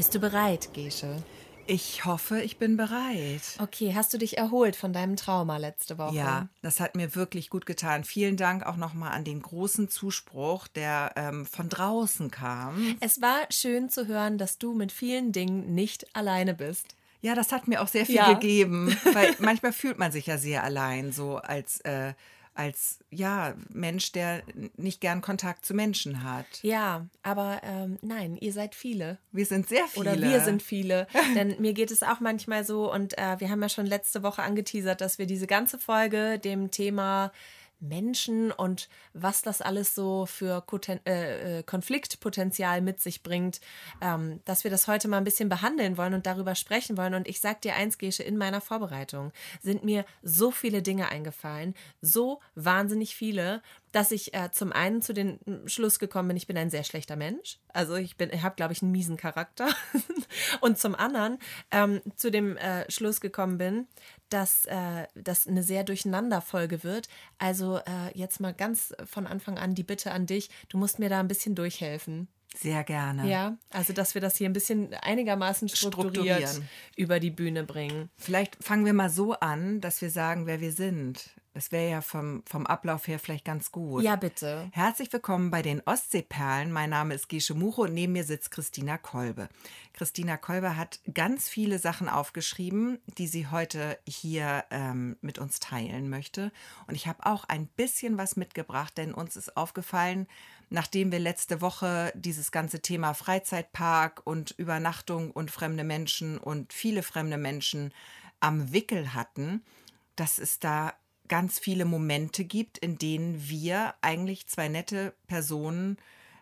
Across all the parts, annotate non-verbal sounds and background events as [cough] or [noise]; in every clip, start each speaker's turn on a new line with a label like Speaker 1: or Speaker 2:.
Speaker 1: Bist du bereit, Gesche?
Speaker 2: Ich hoffe, ich bin bereit.
Speaker 1: Okay, hast du dich erholt von deinem Trauma letzte Woche?
Speaker 2: Ja, das hat mir wirklich gut getan. Vielen Dank auch nochmal an den großen Zuspruch, der ähm, von draußen kam.
Speaker 1: Es war schön zu hören, dass du mit vielen Dingen nicht alleine bist.
Speaker 2: Ja, das hat mir auch sehr viel ja. gegeben, [laughs] weil manchmal fühlt man sich ja sehr allein, so als äh, als ja Mensch, der nicht gern Kontakt zu Menschen hat.
Speaker 1: Ja, aber ähm, nein, ihr seid viele.
Speaker 2: Wir sind sehr viele.
Speaker 1: Oder wir sind viele. [laughs] Denn mir geht es auch manchmal so und äh, wir haben ja schon letzte Woche angeteasert, dass wir diese ganze Folge dem Thema Menschen und was das alles so für äh, äh, Konfliktpotenzial mit sich bringt, ähm, dass wir das heute mal ein bisschen behandeln wollen und darüber sprechen wollen. Und ich sag dir eins, Gesche, in meiner Vorbereitung sind mir so viele Dinge eingefallen, so wahnsinnig viele, dass ich äh, zum einen zu dem Schluss gekommen bin, ich bin ein sehr schlechter Mensch. Also ich bin, ich habe, glaube ich, einen miesen Charakter. [laughs] und zum anderen ähm, zu dem äh, Schluss gekommen bin, dass äh, das eine sehr durcheinander Folge wird. Also äh, jetzt mal ganz von Anfang an die Bitte an dich, du musst mir da ein bisschen durchhelfen.
Speaker 2: Sehr gerne.
Speaker 1: Ja, also dass wir das hier ein bisschen einigermaßen strukturiert über die Bühne bringen.
Speaker 2: Vielleicht fangen wir mal so an, dass wir sagen, wer wir sind. Das wäre ja vom, vom Ablauf her vielleicht ganz gut.
Speaker 1: Ja, bitte.
Speaker 2: Herzlich willkommen bei den Ostseeperlen. Mein Name ist Gesche Muche und neben mir sitzt Christina Kolbe. Christina Kolbe hat ganz viele Sachen aufgeschrieben, die sie heute hier ähm, mit uns teilen möchte. Und ich habe auch ein bisschen was mitgebracht, denn uns ist aufgefallen, nachdem wir letzte Woche dieses ganze Thema Freizeitpark und Übernachtung und fremde Menschen und viele fremde Menschen am Wickel hatten, dass es da ganz viele Momente gibt, in denen wir eigentlich zwei nette Personen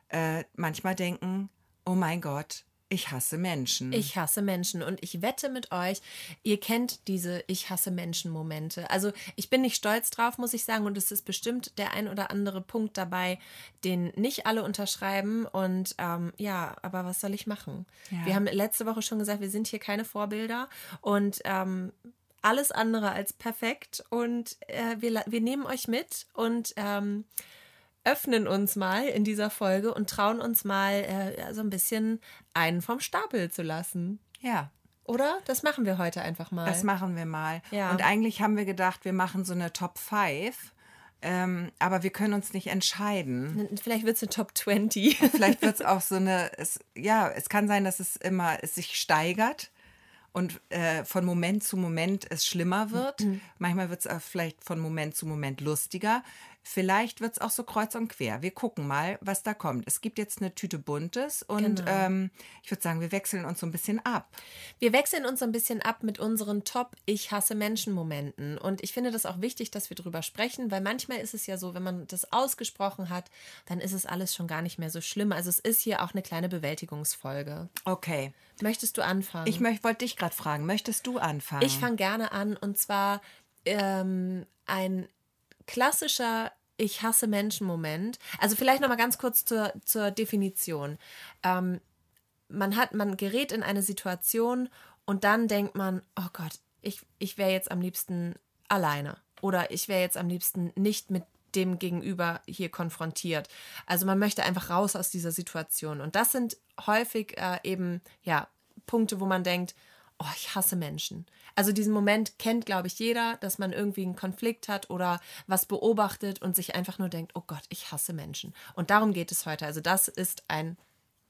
Speaker 2: äh, manchmal denken, oh mein Gott, ich hasse Menschen.
Speaker 1: Ich hasse Menschen und ich wette mit euch, ihr kennt diese Ich hasse Menschen Momente. Also ich bin nicht stolz drauf, muss ich sagen, und es ist bestimmt der ein oder andere Punkt dabei, den nicht alle unterschreiben. Und ähm, ja, aber was soll ich machen? Ja. Wir haben letzte Woche schon gesagt, wir sind hier keine Vorbilder und ähm, alles andere als perfekt und äh, wir, wir nehmen euch mit und ähm, öffnen uns mal in dieser Folge und trauen uns mal äh, so ein bisschen einen vom Stapel zu lassen.
Speaker 2: Ja.
Speaker 1: Oder? Das machen wir heute einfach mal.
Speaker 2: Das machen wir mal. Ja. Und eigentlich haben wir gedacht, wir machen so eine Top 5. Ähm, aber wir können uns nicht entscheiden.
Speaker 1: Vielleicht wird es eine Top 20.
Speaker 2: Vielleicht [laughs] wird es auch so eine, es, ja, es kann sein, dass es immer, es sich steigert und äh, von Moment zu Moment es schlimmer wird. Mhm. Manchmal wird es vielleicht von Moment zu Moment lustiger. Vielleicht wird es auch so kreuz und quer. Wir gucken mal, was da kommt. Es gibt jetzt eine Tüte Buntes und genau. ähm, ich würde sagen, wir wechseln uns so ein bisschen ab.
Speaker 1: Wir wechseln uns so ein bisschen ab mit unseren Top Ich hasse Menschen Momenten. Und ich finde das auch wichtig, dass wir darüber sprechen, weil manchmal ist es ja so, wenn man das ausgesprochen hat, dann ist es alles schon gar nicht mehr so schlimm. Also es ist hier auch eine kleine Bewältigungsfolge.
Speaker 2: Okay.
Speaker 1: Möchtest du anfangen?
Speaker 2: Ich wollte dich gerade fragen, möchtest du anfangen?
Speaker 1: Ich fange gerne an und zwar ähm, ein klassischer ich hasse Menschen-Moment. Also vielleicht noch mal ganz kurz zur, zur Definition. Ähm, man hat, man gerät in eine Situation und dann denkt man, oh Gott, ich, ich wäre jetzt am liebsten alleine oder ich wäre jetzt am liebsten nicht mit dem Gegenüber hier konfrontiert. Also man möchte einfach raus aus dieser Situation. Und das sind häufig äh, eben ja Punkte, wo man denkt, oh, ich hasse Menschen. Also diesen Moment kennt, glaube ich, jeder, dass man irgendwie einen Konflikt hat oder was beobachtet und sich einfach nur denkt, oh Gott, ich hasse Menschen. Und darum geht es heute. Also das ist ein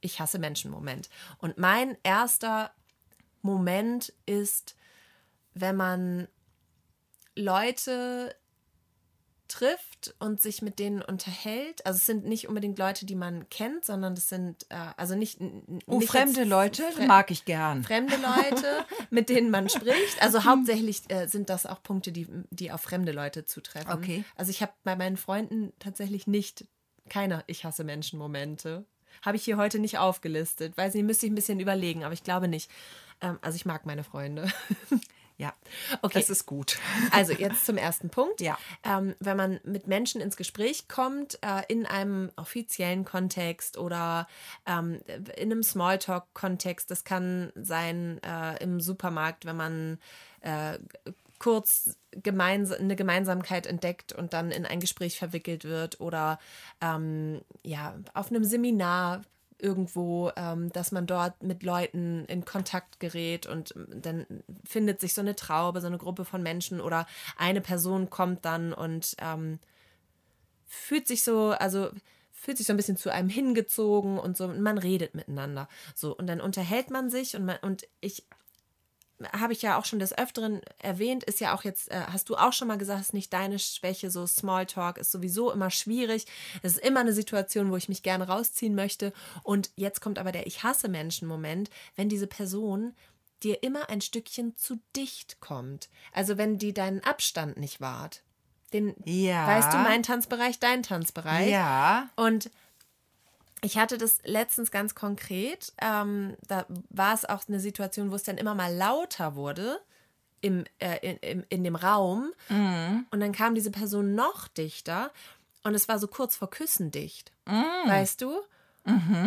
Speaker 1: Ich hasse Menschen-Moment. Und mein erster Moment ist, wenn man Leute trifft und sich mit denen unterhält. Also es sind nicht unbedingt Leute, die man kennt, sondern das sind äh, also nicht,
Speaker 2: oh, nicht fremde Leute Fre mag ich gern.
Speaker 1: Fremde Leute, [laughs] mit denen man spricht. Also [laughs] hauptsächlich äh, sind das auch Punkte, die, die auf fremde Leute zutreffen.
Speaker 2: Okay.
Speaker 1: Also ich habe bei meinen Freunden tatsächlich nicht keine Ich hasse Menschen Momente. Habe ich hier heute nicht aufgelistet. Weiß nicht, müsste ich ein bisschen überlegen, aber ich glaube nicht. Ähm, also ich mag meine Freunde. [laughs]
Speaker 2: Ja, okay. Das ist gut. [laughs]
Speaker 1: Also jetzt zum ersten Punkt.
Speaker 2: Ja.
Speaker 1: Ähm, wenn man mit Menschen ins Gespräch kommt, äh, in einem offiziellen Kontext oder ähm, in einem Smalltalk-Kontext, das kann sein äh, im Supermarkt, wenn man äh, kurz gemeins eine Gemeinsamkeit entdeckt und dann in ein Gespräch verwickelt wird oder ähm, ja, auf einem Seminar irgendwo, ähm, dass man dort mit Leuten in Kontakt gerät und ähm, dann findet sich so eine Traube, so eine Gruppe von Menschen oder eine Person kommt dann und ähm, fühlt sich so, also fühlt sich so ein bisschen zu einem hingezogen und so, und man redet miteinander. So, und dann unterhält man sich und man, und ich habe ich ja auch schon des Öfteren erwähnt, ist ja auch jetzt, äh, hast du auch schon mal gesagt, ist nicht deine Schwäche, so Smalltalk ist sowieso immer schwierig. Es ist immer eine Situation, wo ich mich gerne rausziehen möchte. Und jetzt kommt aber der Ich hasse Menschen-Moment, wenn diese Person dir immer ein Stückchen zu dicht kommt. Also wenn die deinen Abstand nicht wahrt. Den,
Speaker 2: Ja.
Speaker 1: weißt du, mein Tanzbereich, dein Tanzbereich.
Speaker 2: Ja.
Speaker 1: Und ich hatte das letztens ganz konkret. Ähm, da war es auch eine Situation, wo es dann immer mal lauter wurde im, äh, in, in, in dem Raum. Und dann kam diese Person noch dichter. Und es war so kurz vor Küssen dicht. Weißt du?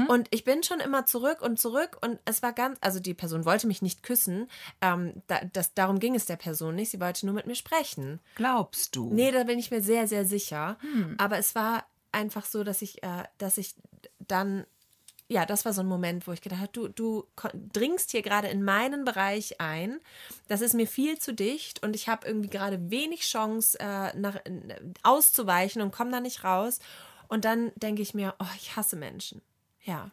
Speaker 1: Und ich bin schon immer zurück und zurück und es war ganz, also die Person wollte mich nicht küssen. Ähm, da, das, darum ging es der Person nicht. Sie wollte nur mit mir sprechen.
Speaker 2: Glaubst du?
Speaker 1: Nee, da bin ich mir sehr, sehr sicher. Aber es war einfach so, dass ich, äh, dass ich dann, ja, das war so ein Moment, wo ich gedacht habe, du, du dringst hier gerade in meinen Bereich ein. Das ist mir viel zu dicht und ich habe irgendwie gerade wenig Chance, äh, nach, auszuweichen und komme da nicht raus. Und dann denke ich mir, oh, ich hasse Menschen. Ja.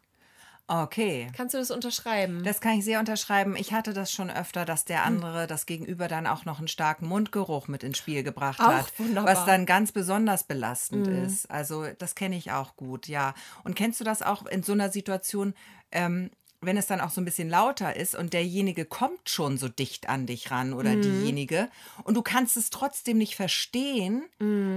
Speaker 2: Okay.
Speaker 1: Kannst du das unterschreiben?
Speaker 2: Das kann ich sehr unterschreiben. Ich hatte das schon öfter, dass der andere, das Gegenüber dann auch noch einen starken Mundgeruch mit ins Spiel gebracht
Speaker 1: Auch
Speaker 2: hat,
Speaker 1: wunderbar.
Speaker 2: was dann ganz besonders belastend ist. Also das kenne ich auch gut, ja. Und kennst du das auch in so einer Situation, ähm, wenn es dann auch so ein bisschen lauter ist und derjenige kommt schon so dicht an dich ran oder diejenige und du kannst es trotzdem nicht verstehen,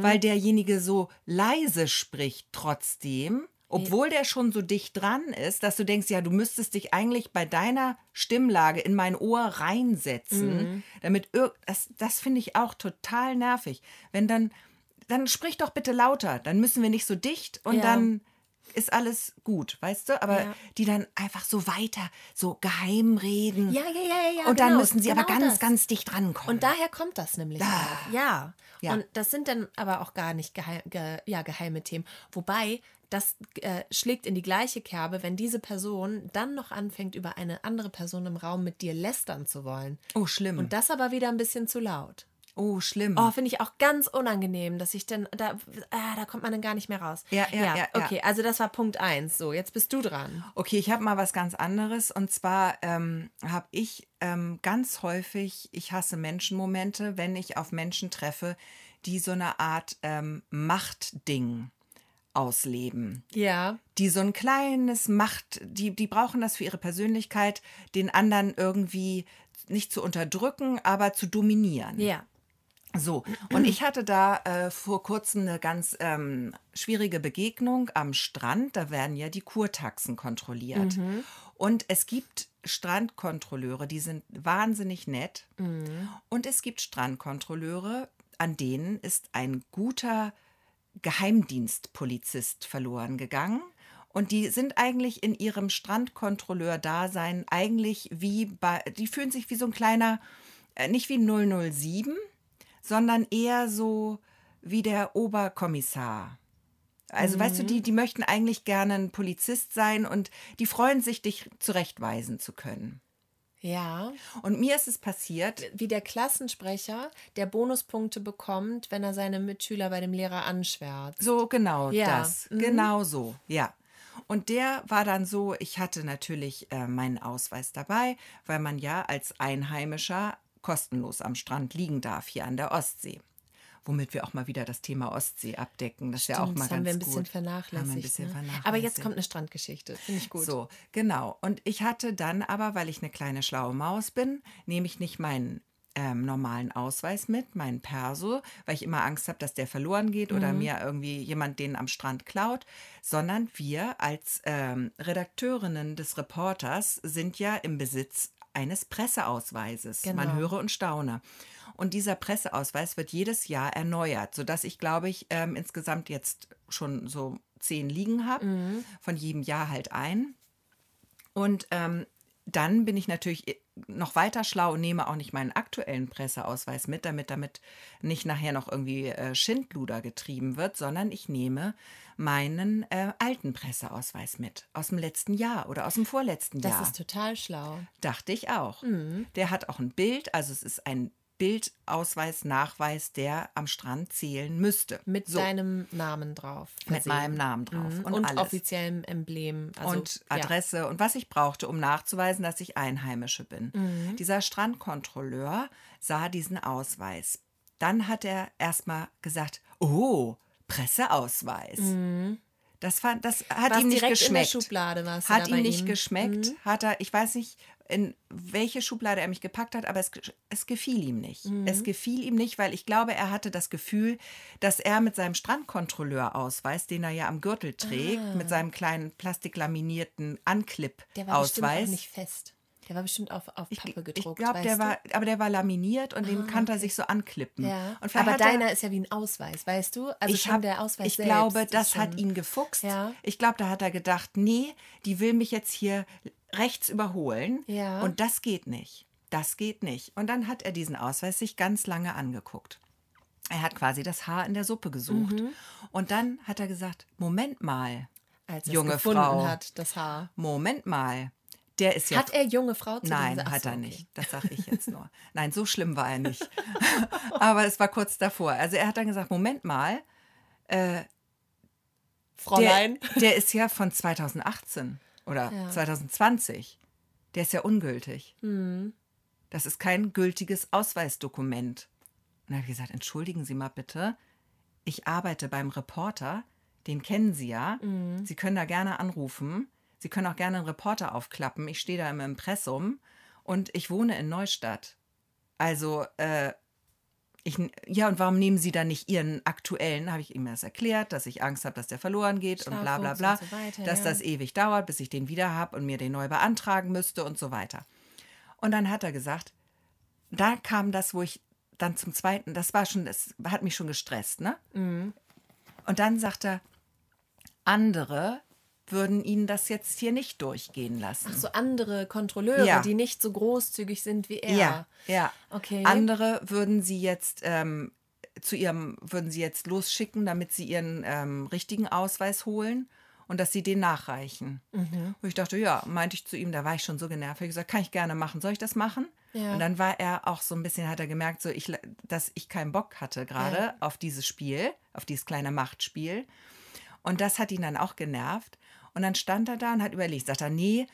Speaker 2: weil derjenige so leise spricht trotzdem, obwohl der schon so dicht dran ist, dass du denkst, ja, du müsstest dich eigentlich bei deiner Stimmlage in mein Ohr reinsetzen, damit irg das, das finde ich auch total nervig. Wenn dann, dann sprich doch bitte lauter, dann müssen wir nicht so dicht und
Speaker 1: Ja.
Speaker 2: dann ist alles gut, weißt du? Aber
Speaker 1: Ja.
Speaker 2: die dann einfach so weiter, so geheim reden.
Speaker 1: ja, ja, ja, ja.
Speaker 2: und dann
Speaker 1: genau,
Speaker 2: müssen sie aber
Speaker 1: genau
Speaker 2: ganz,
Speaker 1: das.
Speaker 2: ganz dicht rankommen.
Speaker 1: Und daher kommt das nämlich auch. Ja.
Speaker 2: Ja.
Speaker 1: Und das sind dann aber auch gar nicht geheim, ge, ja, geheime Themen. Wobei, das äh, schlägt in die gleiche Kerbe, wenn diese Person dann noch anfängt, über eine andere Person im Raum mit dir lästern zu wollen.
Speaker 2: oh, schlimm.
Speaker 1: Und das aber wieder ein bisschen zu laut.
Speaker 2: Oh, schlimm.
Speaker 1: Oh, finde ich auch ganz unangenehm, dass ich dann, da, ah, da kommt man dann gar nicht mehr raus.
Speaker 2: Ja, ja, ja, ja.
Speaker 1: Okay, also das war Punkt eins. So, jetzt bist du dran.
Speaker 2: Okay, ich habe mal was ganz anderes. Und zwar ähm, habe ich ähm, ganz häufig, ich hasse Menschenmomente, wenn ich auf Menschen treffe, die so eine Art ähm, Machtding ausleben.
Speaker 1: Ja.
Speaker 2: Die so ein kleines Macht, die, die brauchen das für ihre Persönlichkeit, den anderen irgendwie nicht zu unterdrücken, aber zu dominieren.
Speaker 1: Ja.
Speaker 2: So, und ich hatte da äh, vor kurzem eine ganz ähm, schwierige Begegnung am Strand. Da werden ja die Kurtaxen kontrolliert. Und es gibt Strandkontrolleure, die sind wahnsinnig nett. Und es gibt Strandkontrolleure, an denen ist ein guter Geheimdienstpolizist verloren gegangen. Und die sind eigentlich in ihrem Strandkontrolleur-Dasein eigentlich wie bei, die fühlen sich wie so ein kleiner, äh, nicht wie 007, sondern eher so wie der Oberkommissar. Also weißt du, die, die möchten eigentlich gerne ein Polizist sein und die freuen sich, dich zurechtweisen zu können.
Speaker 1: Ja.
Speaker 2: Und mir ist es passiert,
Speaker 1: wie der Klassensprecher, der Bonuspunkte bekommt, wenn er seine Mitschüler bei dem Lehrer anschwärzt.
Speaker 2: so genau
Speaker 1: Ja,
Speaker 2: das,
Speaker 1: mhm.
Speaker 2: genau so, ja. Und der war dann so, ich hatte natürlich äh, meinen Ausweis dabei, weil man ja als Einheimischer kostenlos am Strand liegen darf hier an der Ostsee. Womit wir auch mal wieder das Thema Ostsee abdecken. Das ist ja auch
Speaker 1: Stimmt,
Speaker 2: mal
Speaker 1: das
Speaker 2: ganz
Speaker 1: haben wir ein bisschen vernachlässigt.
Speaker 2: Haben wir ein bisschen
Speaker 1: ne?
Speaker 2: vernachlässigt.
Speaker 1: Aber jetzt kommt eine Strandgeschichte. Finde ich gut.
Speaker 2: So, genau. Und ich hatte dann aber, weil ich eine kleine schlaue Maus bin, nehme ich nicht meinen ähm, normalen Ausweis mit, meinen Perso, weil ich immer Angst habe, dass der verloren geht oder mir irgendwie jemand den am Strand klaut, sondern wir als ähm, Redakteurinnen des Reporters sind ja im Besitz eines Presseausweises. Man
Speaker 1: Genau.
Speaker 2: höre und staune. Und dieser Presseausweis wird jedes Jahr erneuert, sodass ich, glaube ich, ähm, insgesamt jetzt schon so zehn liegen habe, von jedem Jahr halt ein. Und ähm, dann bin ich natürlich noch weiter schlau und nehme auch nicht meinen aktuellen Presseausweis mit, damit damit nicht nachher noch irgendwie äh, Schindluder getrieben wird, sondern ich nehme meinen äh, alten Presseausweis mit aus dem letzten Jahr oder aus dem vorletzten
Speaker 1: Das
Speaker 2: Jahr.
Speaker 1: ist total schlau.
Speaker 2: Dachte ich auch.
Speaker 1: Mhm.
Speaker 2: Der hat auch ein Bild, also es ist ein Bildausweis, Nachweis, der am Strand zählen müsste.
Speaker 1: Mit
Speaker 2: so,
Speaker 1: deinem Namen drauf.
Speaker 2: mit
Speaker 1: versehen.
Speaker 2: meinem Namen drauf
Speaker 1: Mhm.
Speaker 2: und,
Speaker 1: Und, offiziellem Emblem. Also,
Speaker 2: und
Speaker 1: ja.
Speaker 2: Adresse und was ich brauchte, um nachzuweisen, dass ich Einheimische bin.
Speaker 1: Mhm.
Speaker 2: Dieser Strandkontrolleur sah diesen Ausweis. Dann hat er erstmal gesagt, oh, Presseausweis. Das, fand, das hat ihm nicht
Speaker 1: Mhm.
Speaker 2: geschmeckt. Hat ihm nicht
Speaker 1: ihm? Mhm.
Speaker 2: geschmeckt. Hat er, ich weiß nicht, in welche Schublade er mich gepackt hat, aber es, es gefiel ihm nicht.
Speaker 1: Mhm.
Speaker 2: Es gefiel ihm nicht, weil ich glaube, er hatte das Gefühl, dass er mit seinem Strandkontrolleurausweis, den er ja am Gürtel trägt, mit seinem kleinen plastiklaminierten
Speaker 1: Ah. Der war nicht fest. Der war bestimmt auf, auf
Speaker 2: Ich,
Speaker 1: Pappe
Speaker 2: ich
Speaker 1: gedruckt.
Speaker 2: glaube,
Speaker 1: weißt
Speaker 2: der
Speaker 1: du? Ah,
Speaker 2: war, aber der war laminiert und den kann er sich so anklippen.
Speaker 1: Ja. Aber
Speaker 2: hat er-
Speaker 1: deiner ist ja wie ein Ausweis, weißt du? Also
Speaker 2: ich
Speaker 1: schon
Speaker 2: hab,
Speaker 1: der Ausweis
Speaker 2: ich
Speaker 1: selbst
Speaker 2: glaube, das hat ihn gefuchst.
Speaker 1: Ja.
Speaker 2: Ich glaube, da hat er gedacht, nee, die will mich jetzt hier rechts überholen.
Speaker 1: Ja.
Speaker 2: Und das geht nicht. Das geht nicht. Und dann hat er diesen Ausweis sich ganz lange angeguckt. Er hat quasi das Haar in der Suppe gesucht.
Speaker 1: Mhm.
Speaker 2: Und dann hat er gesagt, Moment mal,
Speaker 1: als er
Speaker 2: junge Frau.
Speaker 1: hat, das Haar.
Speaker 2: Moment mal. Der ist ja
Speaker 1: Hat er junge Frau zu
Speaker 2: Nein,
Speaker 1: Ach
Speaker 2: hat er
Speaker 1: okay.
Speaker 2: nicht. Das sage ich jetzt nur. [laughs] Nein, so schlimm war er nicht. [laughs] Aber es war kurz davor. Also er hat dann gesagt, Moment mal, der,
Speaker 1: Fräulein.
Speaker 2: der ist ja von 2018 oder
Speaker 1: Ja.
Speaker 2: 2020. Der ist ja ungültig.
Speaker 1: Hm.
Speaker 2: Das ist kein gültiges Ausweisdokument. Und dann habe ich gesagt, entschuldigen Sie mal bitte, ich arbeite beim Reporter, den kennen Sie ja.
Speaker 1: Mhm.
Speaker 2: Sie können da gerne anrufen. Sie können auch gerne einen Reporter aufklappen. Ich stehe da im Impressum und ich wohne in Neustadt. Also, äh, ich, ja, und warum nehmen Sie dann nicht Ihren aktuellen? Habe ich ihm das erklärt, dass ich Angst habe, dass der verloren geht und bla bla bla.
Speaker 1: so weiter,
Speaker 2: dass
Speaker 1: ja.
Speaker 2: das ewig dauert, bis ich den wieder habe und mir den neu beantragen müsste und so weiter. Und dann hat er gesagt, da kam das, wo ich dann zum zweiten, das war schon, das hat mich schon gestresst, ne?
Speaker 1: Mhm.
Speaker 2: Und dann sagt er, andere würden Ihnen das jetzt hier nicht durchgehen lassen.
Speaker 1: Ach so, andere Kontrolleure,
Speaker 2: Ja.
Speaker 1: die nicht so großzügig sind wie er.
Speaker 2: Ja, ja.
Speaker 1: Okay.
Speaker 2: Andere würden sie jetzt ähm, zu ihrem, würden sie jetzt losschicken, damit sie ihren ähm, richtigen Ausweis holen und dass sie den nachreichen.
Speaker 1: Mhm.
Speaker 2: Und ich dachte, ja, meinte ich zu ihm, da war ich schon so genervt. Ich gesagt, kann ich gerne machen. Soll ich das machen?
Speaker 1: Ja.
Speaker 2: Und dann war er auch so ein bisschen, hat er gemerkt, so ich, dass ich keinen Bock hatte gerade
Speaker 1: Ja.
Speaker 2: auf dieses Spiel, auf dieses kleine Machtspiel. Und das hat ihn dann auch genervt. Und dann stand er da und hat überlegt, sagt er, nee,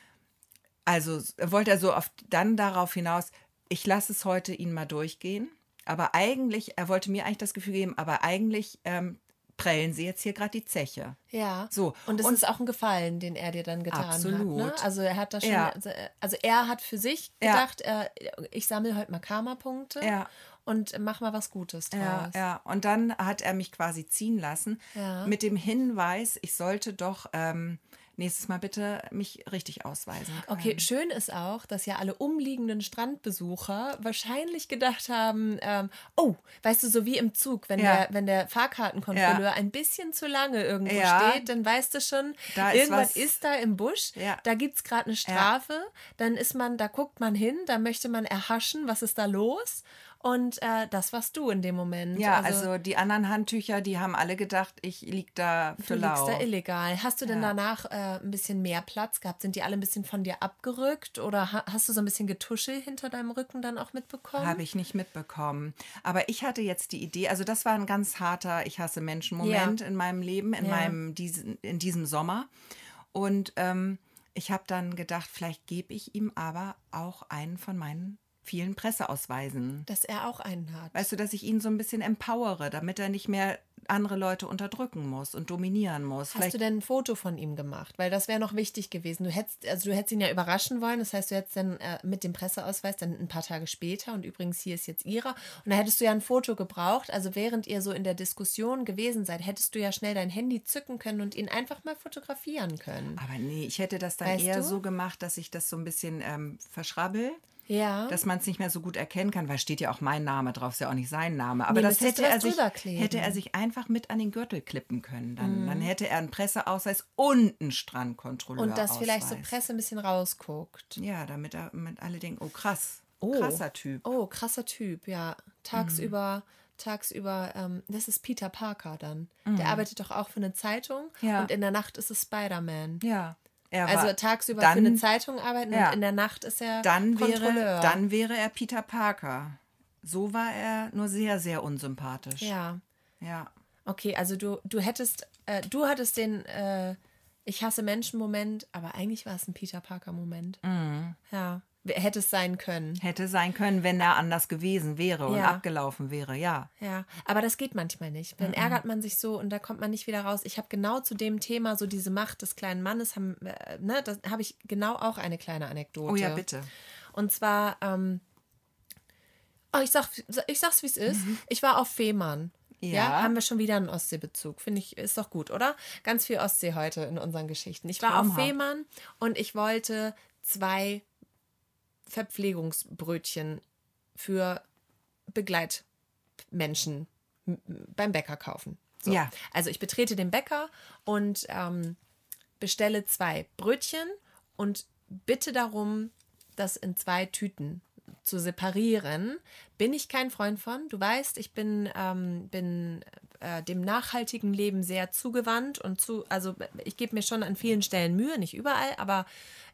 Speaker 2: also wollte er so oft dann darauf hinaus, ich lasse es heute Ihnen mal durchgehen. Aber eigentlich, er wollte mir eigentlich das Gefühl geben, aber eigentlich ähm, prellen Sie jetzt hier gerade die Zeche.
Speaker 1: Ja.
Speaker 2: So,
Speaker 1: Und es
Speaker 2: und-
Speaker 1: ist auch ein Gefallen, den er dir dann getan hat. Ne?
Speaker 2: Absolut.
Speaker 1: Also er hat da schon,
Speaker 2: Ja.
Speaker 1: also er hat für sich
Speaker 2: Ja.
Speaker 1: gedacht, äh, ich sammle heute mal Karma-Punkte
Speaker 2: Ja.
Speaker 1: Und mach mal was Gutes draus.
Speaker 2: Ja, ja. Und dann hat er mich quasi ziehen lassen
Speaker 1: Ja.
Speaker 2: mit dem Hinweis, ich sollte doch ähm, nächstes Mal bitte mich richtig ausweisen. Können.
Speaker 1: Okay, schön ist auch, dass ja alle umliegenden Strandbesucher wahrscheinlich gedacht haben, ähm, oh, weißt du, so wie im Zug, wenn
Speaker 2: Ja.
Speaker 1: der, wenn der Fahrkartenkontrolleur ein bisschen zu lange irgendwo
Speaker 2: Ja.
Speaker 1: steht, dann weißt du schon,
Speaker 2: Da ist
Speaker 1: irgendwas
Speaker 2: was-
Speaker 1: ist da im Busch,
Speaker 2: Ja.
Speaker 1: da gibt es gerade eine Strafe, dann ist man, da guckt man hin, da möchte man erhaschen, was ist da los? Und äh, das warst du in dem Moment.
Speaker 2: Ja, also, die anderen Handtücher, die haben alle gedacht, ich lieg da für
Speaker 1: Du liegst
Speaker 2: lau.
Speaker 1: da illegal. Hast du denn
Speaker 2: Ja.
Speaker 1: danach äh, ein bisschen mehr Platz gehabt? Sind die alle ein bisschen von dir abgerückt oder ha hast du so ein bisschen Getuschel hinter deinem Rücken dann auch mitbekommen?
Speaker 2: Habe ich nicht mitbekommen. Aber ich hatte jetzt die Idee, also das war ein ganz harter Ich hasse Menschen-Moment in meinem Leben, in,
Speaker 1: Ja.
Speaker 2: meinem, diesen, in diesem Sommer. Und ähm, ich habe dann gedacht, vielleicht gebe ich ihm aber auch einen von meinen vielen Presseausweisen.
Speaker 1: Dass er auch einen hat.
Speaker 2: Weißt du, dass ich ihn so ein bisschen empowere, damit er nicht mehr andere Leute unterdrücken muss und dominieren muss.
Speaker 1: Hast du denn ein Foto von ihm gemacht? Weil das wäre noch wichtig gewesen. Du hättest, also du hättest ihn ja überraschen wollen. Das heißt, du hättest dann äh, mit dem Presseausweis dann ein paar Tage später und übrigens hier ist jetzt ihrer. Und da hättest du ja ein Foto gebraucht. Also während ihr so in der Diskussion gewesen seid, hättest du ja schnell dein Handy zücken können und ihn einfach mal fotografieren können.
Speaker 2: aber nee, ich hätte das dann
Speaker 1: Weißt
Speaker 2: eher
Speaker 1: du?
Speaker 2: so gemacht, dass ich das so ein bisschen ähm, verschrabbel.
Speaker 1: Ja.
Speaker 2: dass man es nicht mehr so gut erkennen kann, weil steht ja auch mein Name drauf, ist ja auch nicht sein Name. Aber
Speaker 1: Nee,
Speaker 2: das hätte er, sich, hätte er sich einfach mit an den Gürtel klippen können. Dann,
Speaker 1: Mhm.
Speaker 2: dann hätte er einen Presseausweis und einen Strandkontrolleur.
Speaker 1: Und dass vielleicht so. Presse ein bisschen rausguckt.
Speaker 2: Ja, damit, er, damit alle denken, oh krass,
Speaker 1: Oh.
Speaker 2: krasser Typ.
Speaker 1: Oh, krasser Typ, ja. Tagsüber, tagsüber, ähm, das ist Peter Parker dann. Der arbeitet doch auch für eine Zeitung
Speaker 2: Mhm. Ja.
Speaker 1: und in der Nacht ist es Spider-Man.
Speaker 2: Ja.
Speaker 1: Also tagsüber
Speaker 2: dann,
Speaker 1: für eine Zeitung arbeiten
Speaker 2: Ja.
Speaker 1: und in der Nacht ist er
Speaker 2: dann
Speaker 1: Kontrolleur.
Speaker 2: wäre, dann wäre er Peter Parker. So war er nur sehr, sehr unsympathisch.
Speaker 1: Ja.
Speaker 2: Ja.
Speaker 1: Okay, also du, du hättest, äh, du hattest den äh, Ich hasse Menschen-Moment, aber eigentlich war es ein Peter Parker-Moment.
Speaker 2: Mhm.
Speaker 1: Ja. Hätte es sein können.
Speaker 2: Hätte sein können, wenn er anders gewesen wäre und
Speaker 1: Ja.
Speaker 2: abgelaufen wäre, ja.
Speaker 1: Ja, aber das geht manchmal nicht. Dann ärgert man sich so und da kommt man nicht wieder raus. Ich habe genau zu dem Thema, so diese Macht des kleinen Mannes, haben, äh, ne, das habe ich genau auch eine kleine Anekdote.
Speaker 2: Oh ja, bitte.
Speaker 1: Und zwar, ähm, oh, ich, sag, ich sag's, wie es ist. Ich war auf Fehmarn. Ja.
Speaker 2: Ja.
Speaker 1: haben wir schon wieder einen Ostseebezug. Finde ich, ist doch gut, oder? Ganz viel Ostsee heute in unseren Geschichten. Ich war auf
Speaker 2: Traumhaft.
Speaker 1: Fehmarn und ich wollte zwei Verpflegungsbrötchen für Begleitmenschen beim Bäcker kaufen. So.
Speaker 2: Ja.
Speaker 1: Also ich betrete den Bäcker und ähm, bestelle zwei Brötchen und bitte darum, das in zwei Tüten zu separieren. Bin ich kein Freund von. Du weißt, ich bin, ähm, bin äh, dem nachhaltigen Leben sehr zugewandt und zu, also ich gebe mir schon an vielen Stellen Mühe, nicht überall, aber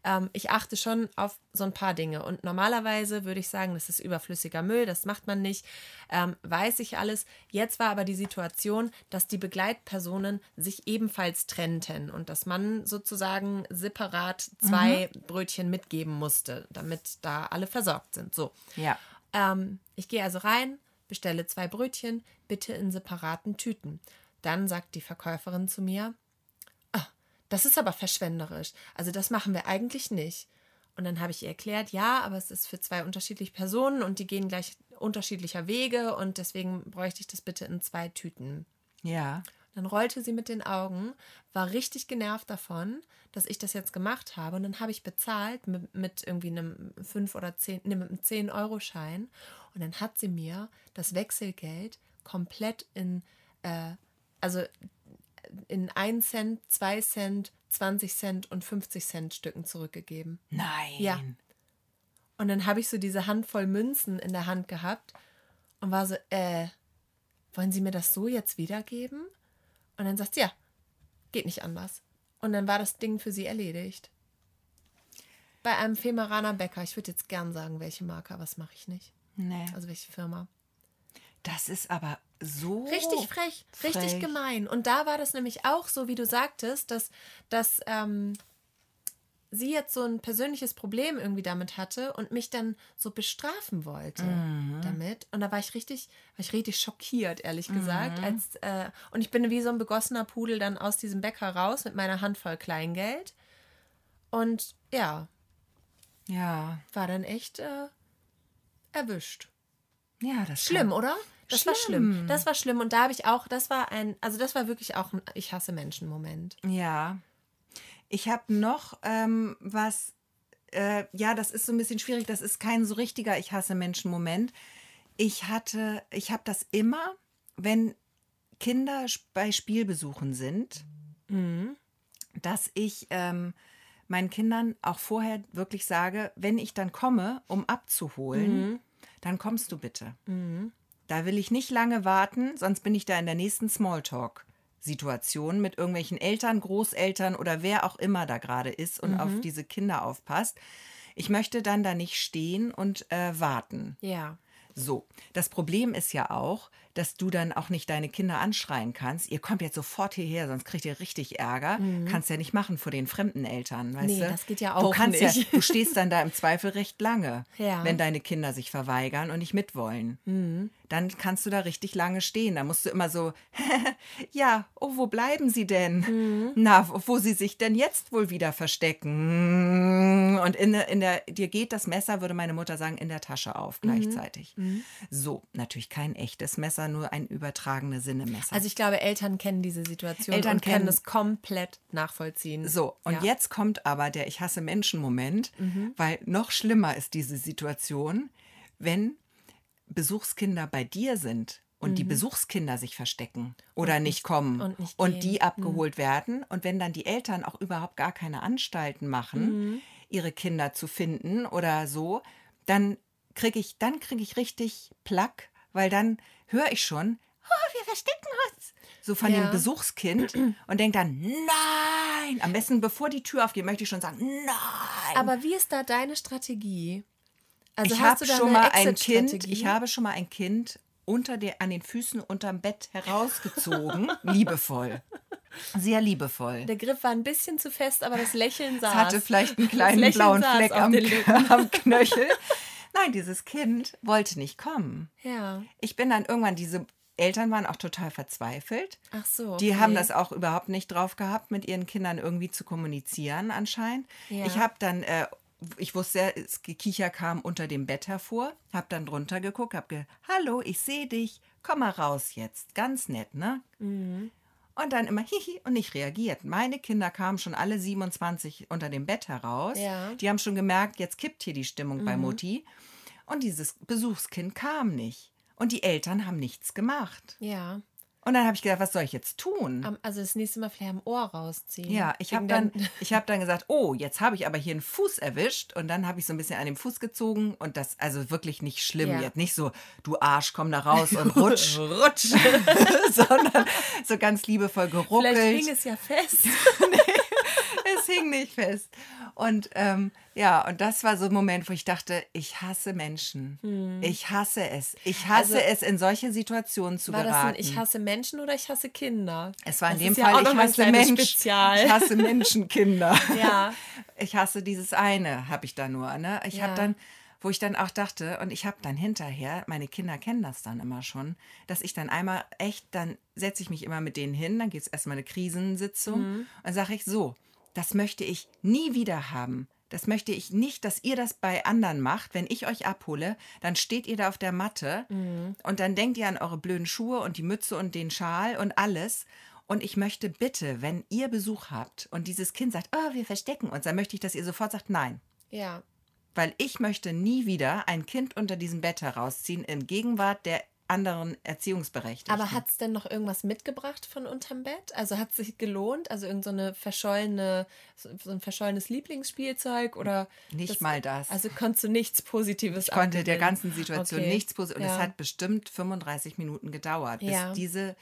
Speaker 1: ähm, ich achte schon auf so ein paar Dinge. Und normalerweise würde ich sagen, das ist überflüssiger Müll, das macht man nicht, ähm, weiß ich alles. Jetzt war aber die Situation, dass die Begleitpersonen sich ebenfalls trennten und dass man sozusagen separat zwei Brötchen mitgeben musste, damit da alle versorgt sind. So.
Speaker 2: Ja.
Speaker 1: Ähm, ich gehe also rein, bestelle zwei Brötchen, bitte in separaten Tüten. Dann sagt die Verkäuferin zu mir, ah, das ist aber verschwenderisch. Also das machen wir eigentlich nicht. Und dann habe ich ihr erklärt, ja, aber es ist für zwei unterschiedliche Personen und die gehen gleich unterschiedlicher Wege und deswegen bräuchte ich das bitte in zwei Tüten.
Speaker 2: Ja.
Speaker 1: Dann rollte sie mit den Augen, war richtig genervt davon, dass ich das jetzt gemacht habe. Und dann habe ich bezahlt mit, mit irgendwie einem 5 oder 10, nee, mit einem 10-Euro-Schein. Und dann hat sie mir das Wechselgeld komplett in, äh, also in 1 Cent, 2 Cent, 20 Cent und 50 Cent Stücken zurückgegeben.
Speaker 2: Nein.
Speaker 1: Ja. Und dann habe ich so diese Handvoll Münzen in der Hand gehabt und war so, äh, wollen Sie mir das so jetzt wiedergeben? Und dann sagt sie, ja, geht nicht anders. Und dann war das Ding für sie erledigt. Bei einem Femeraner Bäcker. Ich würde jetzt gern sagen, welche Marke, aber das mache ich nicht.
Speaker 2: Nee.
Speaker 1: Also welche Firma.
Speaker 2: Das ist aber so.
Speaker 1: Richtig frech, richtig
Speaker 2: frech.
Speaker 1: gemein. Und da war das nämlich auch so, wie du sagtest, dass, dass ähm, sie jetzt so ein persönliches Problem irgendwie damit hatte und mich dann so bestrafen wollte
Speaker 2: Mhm.
Speaker 1: damit. Und da war ich richtig, war ich richtig schockiert, ehrlich
Speaker 2: Mhm.
Speaker 1: gesagt. Als, äh, und ich bin wie so ein begossener Pudel dann aus diesem Bäcker raus mit meiner Handvoll Kleingeld. Und ja,
Speaker 2: Ja.
Speaker 1: war dann echt äh, erwischt.
Speaker 2: Ja, das
Speaker 1: Schlimm,
Speaker 2: kann-
Speaker 1: oder? Das war schlimm. Das war schlimm. Und da habe ich auch, das war ein, also das war wirklich auch ein Ich hasse Menschen-Moment.
Speaker 2: Ja. Ich habe noch ähm, was, äh, ja, das ist so ein bisschen schwierig. Das ist kein so richtiger Ich hasse Menschen-Moment. Ich hatte, ich habe das immer, wenn Kinder bei Spielbesuchen sind, dass ich ähm, meinen Kindern auch vorher wirklich sage, wenn ich dann komme, um abzuholen, dann kommst du bitte. Da will ich nicht lange warten, sonst bin ich da in der nächsten Smalltalk-Situation mit irgendwelchen Eltern, Großeltern oder wer auch immer da gerade ist und auf diese Kinder aufpasst. Ich möchte dann da nicht stehen und äh, warten.
Speaker 1: Ja.
Speaker 2: So, das Problem ist ja auch, dass du dann auch nicht deine Kinder anschreien kannst. Ihr kommt jetzt sofort hierher, sonst kriegt ihr richtig Ärger. Kannst ja nicht machen vor den fremden Eltern, weißt
Speaker 1: Nee,
Speaker 2: du?
Speaker 1: das geht ja
Speaker 2: du
Speaker 1: auch
Speaker 2: kannst
Speaker 1: nicht.
Speaker 2: Ja, du stehst dann da im Zweifel recht lange,
Speaker 1: Ja.
Speaker 2: wenn deine Kinder sich verweigern und nicht mitwollen.
Speaker 1: Mhm.
Speaker 2: Dann kannst du da richtig lange stehen. Da musst du immer so, [laughs] ja, oh, wo bleiben sie denn?
Speaker 1: Mhm.
Speaker 2: Na, wo, sie sich denn jetzt wohl wieder verstecken? Und in, der- in der, dir geht das Messer, würde meine Mutter sagen, in der Tasche auf
Speaker 1: Mhm.
Speaker 2: gleichzeitig. So, natürlich kein echtes Messer, da nur ein übertragene Sinnemesser.
Speaker 1: Also ich glaube, Eltern kennen diese Situation
Speaker 2: Eltern
Speaker 1: und können
Speaker 2: kennen-
Speaker 1: es komplett nachvollziehen.
Speaker 2: So, und
Speaker 1: Ja. Mhm.
Speaker 2: jetzt kommt aber der Ich hasse Menschen-Moment, weil noch schlimmer ist diese Situation, wenn Besuchskinder bei dir sind und die Besuchskinder sich verstecken oder nicht kommen
Speaker 1: Mhm. und nicht
Speaker 2: und.
Speaker 1: Mhm.
Speaker 2: die abgeholt werden und wenn dann die Eltern auch überhaupt gar keine Anstalten machen,
Speaker 1: Mhm.
Speaker 2: ihre Kinder zu finden oder so, dann kriege ich, dann kriege ich richtig Plack, weil dann höre ich schon, oh, wir verstecken uns. So von
Speaker 1: Ja.
Speaker 2: dem Besuchskind und denke dann, nein. Am besten, bevor die Tür aufgeht, möchte ich schon sagen, nein.
Speaker 1: Aber wie ist da deine Strategie? Also
Speaker 2: ich
Speaker 1: hast du
Speaker 2: habe schon mal ein Kind, ich habe schon mal ein Kind unter der, an den Füßen unterm Bett herausgezogen, [laughs] liebevoll. Sehr liebevoll.
Speaker 1: Der Griff war ein bisschen zu fest, aber das Lächeln saß.
Speaker 2: Es hatte vielleicht einen kleinen blauen Fleck am,
Speaker 1: den
Speaker 2: am Knöchel. Nein, dieses Kind wollte nicht kommen.
Speaker 1: Ja.
Speaker 2: Ich bin dann irgendwann, diese Eltern waren auch total verzweifelt.
Speaker 1: Ach so.
Speaker 2: Die
Speaker 1: okay.
Speaker 2: haben das auch überhaupt nicht drauf gehabt, mit ihren Kindern irgendwie zu kommunizieren anscheinend.
Speaker 1: Ja.
Speaker 2: Ich habe dann, äh, ich wusste, das Gekicher kam unter dem Bett hervor, habe dann drunter geguckt, habe ge, hallo, ich sehe dich, komm mal raus jetzt, ganz nett, ne?
Speaker 1: Mhm.
Speaker 2: Und dann immer hihi und nicht reagiert. Meine Kinder kamen schon alle 27 unter dem Bett heraus.
Speaker 1: Ja. Mhm.
Speaker 2: Die haben schon gemerkt, jetzt kippt hier die Stimmung bei Mutti. Und dieses Besuchskind kam nicht. Und die Eltern haben nichts gemacht.
Speaker 1: Ja.
Speaker 2: Und dann habe ich gedacht, was soll ich jetzt tun?
Speaker 1: Am- Also das nächste Mal vielleicht am Ohr rausziehen.
Speaker 2: Ja, ich habe dann, ich hab dann gesagt, oh, jetzt habe ich aber hier einen Fuß erwischt und dann habe ich so ein bisschen an dem Fuß gezogen und das also wirklich nicht schlimm
Speaker 1: Ja.
Speaker 2: jetzt, nicht so, du Arsch, komm da raus und [laughs] rutsch,
Speaker 1: Rutsch. [laughs]
Speaker 2: sondern so ganz liebevoll geruckelt.
Speaker 1: Vielleicht hing es ja fest. [laughs]
Speaker 2: es hing nicht fest. Und ähm, ja, und das war so ein Moment, wo ich dachte, ich hasse Menschen. Ich hasse es. Ich hasse
Speaker 1: Hm. Also,
Speaker 2: es, in solche Situationen zu
Speaker 1: War das
Speaker 2: geraten.
Speaker 1: ein Ich hasse Menschen oder ich hasse Kinder?
Speaker 2: es war in
Speaker 1: Das
Speaker 2: dem
Speaker 1: ist ja
Speaker 2: Fall,
Speaker 1: auch
Speaker 2: ich hasse
Speaker 1: kleines
Speaker 2: Mensch.
Speaker 1: Spezial.
Speaker 2: Ich hasse Menschenkinder. [laughs]
Speaker 1: Ja.
Speaker 2: Ich hasse dieses eine, habe ich da nur. Ne? Ich
Speaker 1: Ja.
Speaker 2: habe dann, wo ich dann auch dachte, und ich habe dann hinterher, meine Kinder kennen das dann immer schon, dass ich dann einmal echt, dann setze ich mich immer mit denen hin, dann gibt es erstmal eine Krisensitzung
Speaker 1: Mhm.
Speaker 2: und sage ich so, das möchte ich nie wieder haben. Das möchte ich nicht, dass ihr das bei anderen macht. Wenn ich euch abhole, dann steht ihr da auf der Matte
Speaker 1: Mhm.
Speaker 2: und dann denkt ihr an eure blöden Schuhe und die Mütze und den Schal und alles. Und ich möchte bitte, wenn ihr Besuch habt und dieses Kind sagt, oh, wir verstecken uns, dann möchte ich, dass ihr sofort sagt, nein.
Speaker 1: Ja.
Speaker 2: Weil ich möchte nie wieder ein Kind unter diesem Bett herausziehen in Gegenwart der anderen Erziehungsberechtigten.
Speaker 1: Aber hat es denn noch irgendwas mitgebracht von unterm Bett? Also hat es sich gelohnt? Also irgend so eine verschollene, so ein verschollenes Lieblingsspielzeug oder
Speaker 2: Nicht mal das.
Speaker 1: Also konntest du nichts Positives
Speaker 2: Ich konnte der ganzen Situation
Speaker 1: Okay.
Speaker 2: nichts positiv. Und es
Speaker 1: Ja.
Speaker 2: hat bestimmt 35 Minuten gedauert, bis
Speaker 1: Ja.
Speaker 2: diese,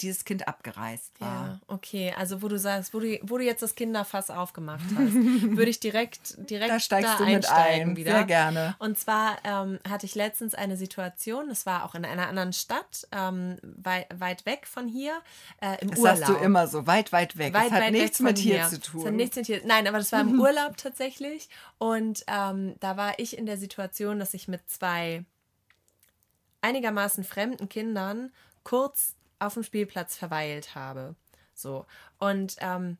Speaker 2: dieses Kind abgereist war.
Speaker 1: Ja, okay. Also wo du sagst, wo du, wo du jetzt das Kinderfass aufgemacht hast, [laughs] würde ich direkt, direkt
Speaker 2: Da steigst
Speaker 1: da
Speaker 2: du mit
Speaker 1: einsteigen
Speaker 2: ein.
Speaker 1: wieder.
Speaker 2: Sehr gerne.
Speaker 1: Und zwar ähm, hatte ich letztens eine Situation, das war auch in einer anderen Stadt, ähm, weit, weit weg von hier, äh, im
Speaker 2: Das
Speaker 1: Urlaub.
Speaker 2: sagst du immer so, weit, weit weg.
Speaker 1: Weit,
Speaker 2: das hat
Speaker 1: weit
Speaker 2: nichts mit hier
Speaker 1: hier.
Speaker 2: zu
Speaker 1: Das hat
Speaker 2: tun.
Speaker 1: nichts mit hier. Nein, aber das war im [laughs] Urlaub tatsächlich. Und ähm, da war ich in der Situation, dass ich mit zwei einigermaßen fremden Kindern kurz auf dem Spielplatz verweilt habe. So. Und ähm,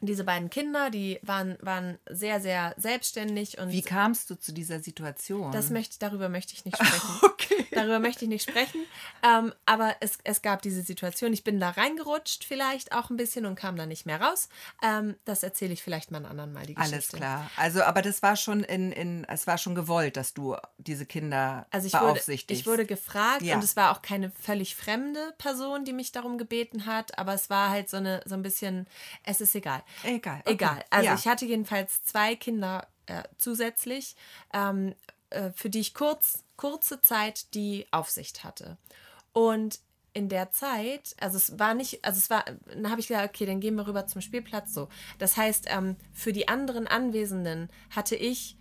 Speaker 1: diese beiden Kinder, die waren, waren sehr, sehr selbstständig und
Speaker 2: Wie kamst du zu dieser Situation?
Speaker 1: das möchte, darüber möchte ich nicht [laughs] sprechen.
Speaker 2: okay.
Speaker 1: Darüber möchte ich nicht sprechen. Ähm, aber es, es gab diese Situation. Ich bin da reingerutscht, vielleicht auch ein bisschen und kam da nicht mehr raus. Ähm, das erzähle ich vielleicht mal einen anderen Mal die Geschichte.
Speaker 2: Alles klar. Also, aber das war schon in, in, es war schon gewollt, dass du diese Kinder
Speaker 1: Also ich wurde,
Speaker 2: beaufsichtigst.
Speaker 1: ich wurde gefragt
Speaker 2: Ja.
Speaker 1: und es war auch keine völlig fremde Person, die mich darum gebeten hat, aber es war halt so eine so ein bisschen, es ist egal.
Speaker 2: Egal. okay.
Speaker 1: Egal. Also
Speaker 2: ja.
Speaker 1: ich hatte jedenfalls zwei Kinder äh, zusätzlich, ähm, äh, für die ich kurz, kurze Zeit die Aufsicht hatte. Und in der Zeit, also es war nicht, also es war, dann habe ich gesagt, okay, dann gehen wir rüber zum Spielplatz so. Das heißt, ähm, für die anderen Anwesenden hatte ich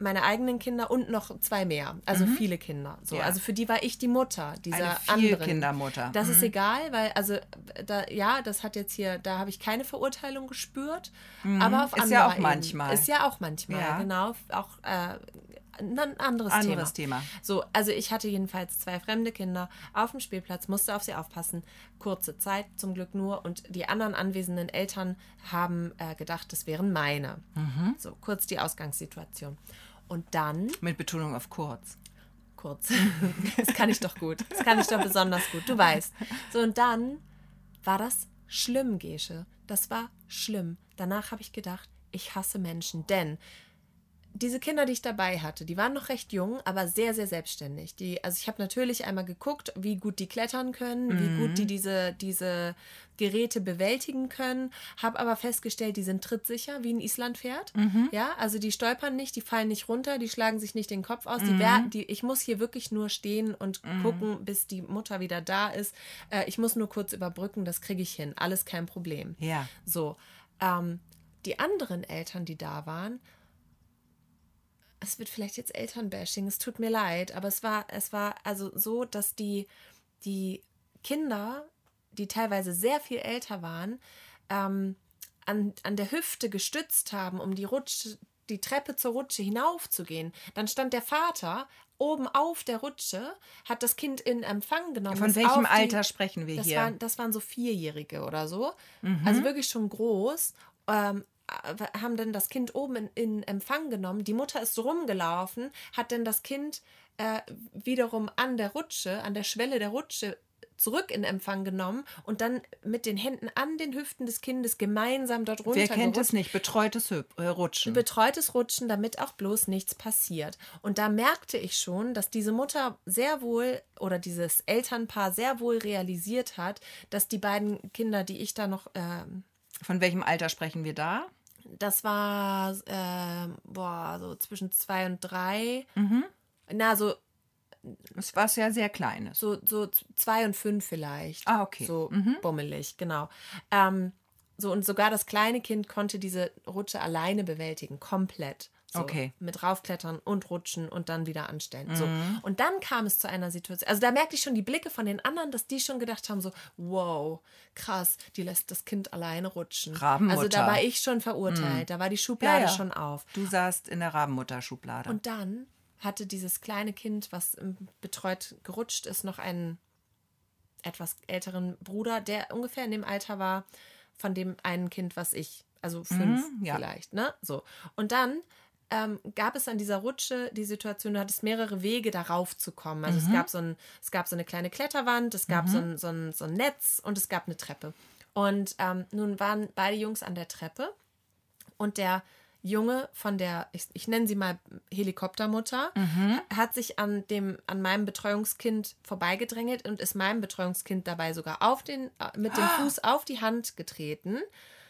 Speaker 1: meine eigenen Kinder und noch zwei mehr, also viele Kinder. So,
Speaker 2: Mhm. Ja.
Speaker 1: also für die war ich die Mutter dieser
Speaker 2: Eine
Speaker 1: anderen.
Speaker 2: Vielkindermutter.
Speaker 1: Das
Speaker 2: Mhm.
Speaker 1: ist egal, weil also da ja, das hat jetzt hier, da habe ich keine Verurteilung gespürt, aber auf
Speaker 2: Mhm. Ist ja
Speaker 1: anderer
Speaker 2: auch manchmal.
Speaker 1: Ebene. Ist ja auch manchmal,
Speaker 2: Ja.
Speaker 1: genau, auch äh, ein anderes,
Speaker 2: Anderes
Speaker 1: Thema.
Speaker 2: Thema.
Speaker 1: So, also ich hatte jedenfalls zwei fremde Kinder auf dem Spielplatz, musste auf sie aufpassen. Kurze Zeit zum Glück nur und die anderen anwesenden Eltern haben äh, gedacht, das wären meine.
Speaker 2: Mhm.
Speaker 1: So, kurz die Ausgangssituation. Und dann
Speaker 2: Mit Betonung auf kurz.
Speaker 1: kurz. [laughs] Das kann ich doch gut. Das kann ich doch besonders gut. Du weißt. So, und dann war das schlimm, Gesche. Das war schlimm. Danach habe ich gedacht, ich hasse Menschen, denn diese Kinder, die ich dabei hatte, die waren noch recht jung, aber sehr, sehr selbstständig. Die, also ich habe natürlich einmal geguckt, wie gut die klettern können, mhm. wie gut die diese, diese Geräte bewältigen können, habe aber festgestellt, die sind trittsicher wie ein Islandpferd. Mhm. Ja, also die stolpern nicht, die fallen nicht runter, die schlagen sich nicht den Kopf aus. Mhm. Die, die ich muss hier wirklich nur stehen und mhm. gucken, bis die Mutter wieder da ist. Äh, ich muss nur kurz überbrücken, das kriege ich hin. Alles kein Problem.
Speaker 2: Ja.
Speaker 1: So. Ähm, die anderen Eltern, die da waren, es wird vielleicht jetzt Elternbashing, es tut mir leid, aber es war, es war also so, dass die, die Kinder, die teilweise sehr viel älter waren, ähm, an, an der Hüfte gestützt haben, um die Rutsche, die Treppe zur Rutsche hinaufzugehen. Dann stand der Vater oben auf der Rutsche, hat das Kind in Empfang genommen.
Speaker 2: Von welchem Alter sprechen wir
Speaker 1: das
Speaker 2: hier?
Speaker 1: Waren, das waren so Vierjährige oder so. Mhm. Also wirklich schon groß. Ähm, haben dann das Kind oben in, in, Empfang genommen. Die Mutter ist rumgelaufen, hat dann das Kind äh, wiederum an der Rutsche, an der Schwelle der Rutsche zurück in Empfang genommen und dann mit den Händen an den Hüften des Kindes gemeinsam dort runter.
Speaker 2: Wer kennt es nicht? Betreutes äh, Rutschen.
Speaker 1: Betreutes Rutschen, damit auch bloß nichts passiert. Und da merkte ich schon, dass diese Mutter sehr wohl oder dieses Elternpaar sehr wohl realisiert hat, dass die beiden Kinder, die ich da noch. Äh,
Speaker 2: Von welchem Alter sprechen wir da?
Speaker 1: Das war äh, boah, so zwischen zwei und drei. Mhm. Na, so.
Speaker 2: Es war ja sehr kleines.
Speaker 1: So, so zwei und fünf vielleicht.
Speaker 2: Ah, okay.
Speaker 1: So mhm. bummelig, genau. Ähm, so, und sogar das kleine Kind konnte diese Rutsche alleine bewältigen, komplett. So,
Speaker 2: okay.
Speaker 1: Mit raufklettern und rutschen und dann wieder anstellen. Mhm. So. Und dann kam es zu einer Situation. Also da merkte ich schon die Blicke von den anderen, dass die schon gedacht haben: so, wow, krass, die lässt das Kind alleine rutschen.
Speaker 2: Rabenmutter.
Speaker 1: Also da war ich schon verurteilt. Mhm. Da war die Schublade ja, ja. schon auf.
Speaker 2: Du saßt in der Rabenmutter-Schublade.
Speaker 1: Und dann hatte dieses kleine Kind, was betreut gerutscht ist, noch einen etwas älteren Bruder, der ungefähr in dem Alter war von dem einen Kind, was ich, also fünf mhm, ja. vielleicht, ne? So. Und dann ähm, gab es an dieser Rutsche die Situation, du hattest mehrere Wege, darauf zu kommen. Also mhm. es, gab so ein, es gab so eine kleine Kletterwand, es gab mhm. so, ein, so, ein, so ein Netz und es gab eine Treppe. Und ähm, nun waren beide Jungs an der Treppe und der Junge von der, ich, ich nenne sie mal Helikoptermutter, mhm. hat sich an dem, an meinem Betreuungskind vorbeigedrängelt und ist meinem Betreuungskind dabei sogar auf den, äh, mit dem Fuß auf die Hand getreten.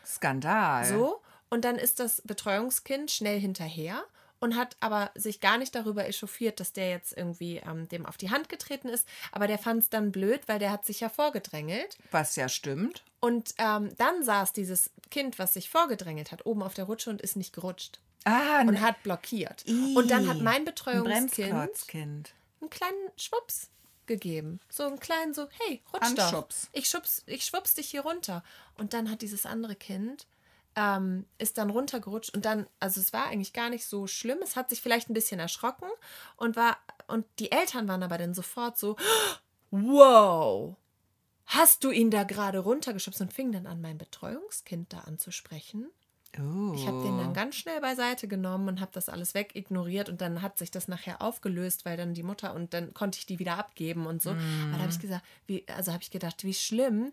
Speaker 2: Skandal.
Speaker 1: So. Und dann ist das Betreuungskind schnell hinterher und hat aber sich gar nicht darüber echauffiert, dass der jetzt irgendwie ähm, dem auf die Hand getreten ist. Aber der fand es dann blöd, weil der hat sich ja vorgedrängelt.
Speaker 2: Was ja stimmt.
Speaker 1: Und ähm, dann saß dieses Kind, was sich vorgedrängelt hat, oben auf der Rutsche und ist nicht gerutscht.
Speaker 2: Ah,
Speaker 1: und hat blockiert.
Speaker 2: Ii,
Speaker 1: und dann hat mein Betreuungskind
Speaker 2: ein
Speaker 1: einen kleinen Schwups gegeben. So einen kleinen, so, hey, rutsch doch. Ich schubs, ich schwups dich hier runter. Und dann hat dieses andere Kind ähm, ist dann runtergerutscht und dann, also es war eigentlich gar nicht so schlimm. Es hat sich vielleicht ein bisschen erschrocken und war, und die Eltern waren aber dann sofort so, wow, hast du ihn da gerade runtergeschubst und fing dann an, mein Betreuungskind da anzusprechen.
Speaker 2: Oh.
Speaker 1: Ich habe den dann ganz schnell beiseite genommen und habe das alles wegignoriert und dann hat sich das nachher aufgelöst, weil dann die Mutter und dann konnte ich die wieder abgeben und so. Mm. Aber da habe ich gesagt, wie, also habe ich gedacht, wie schlimm.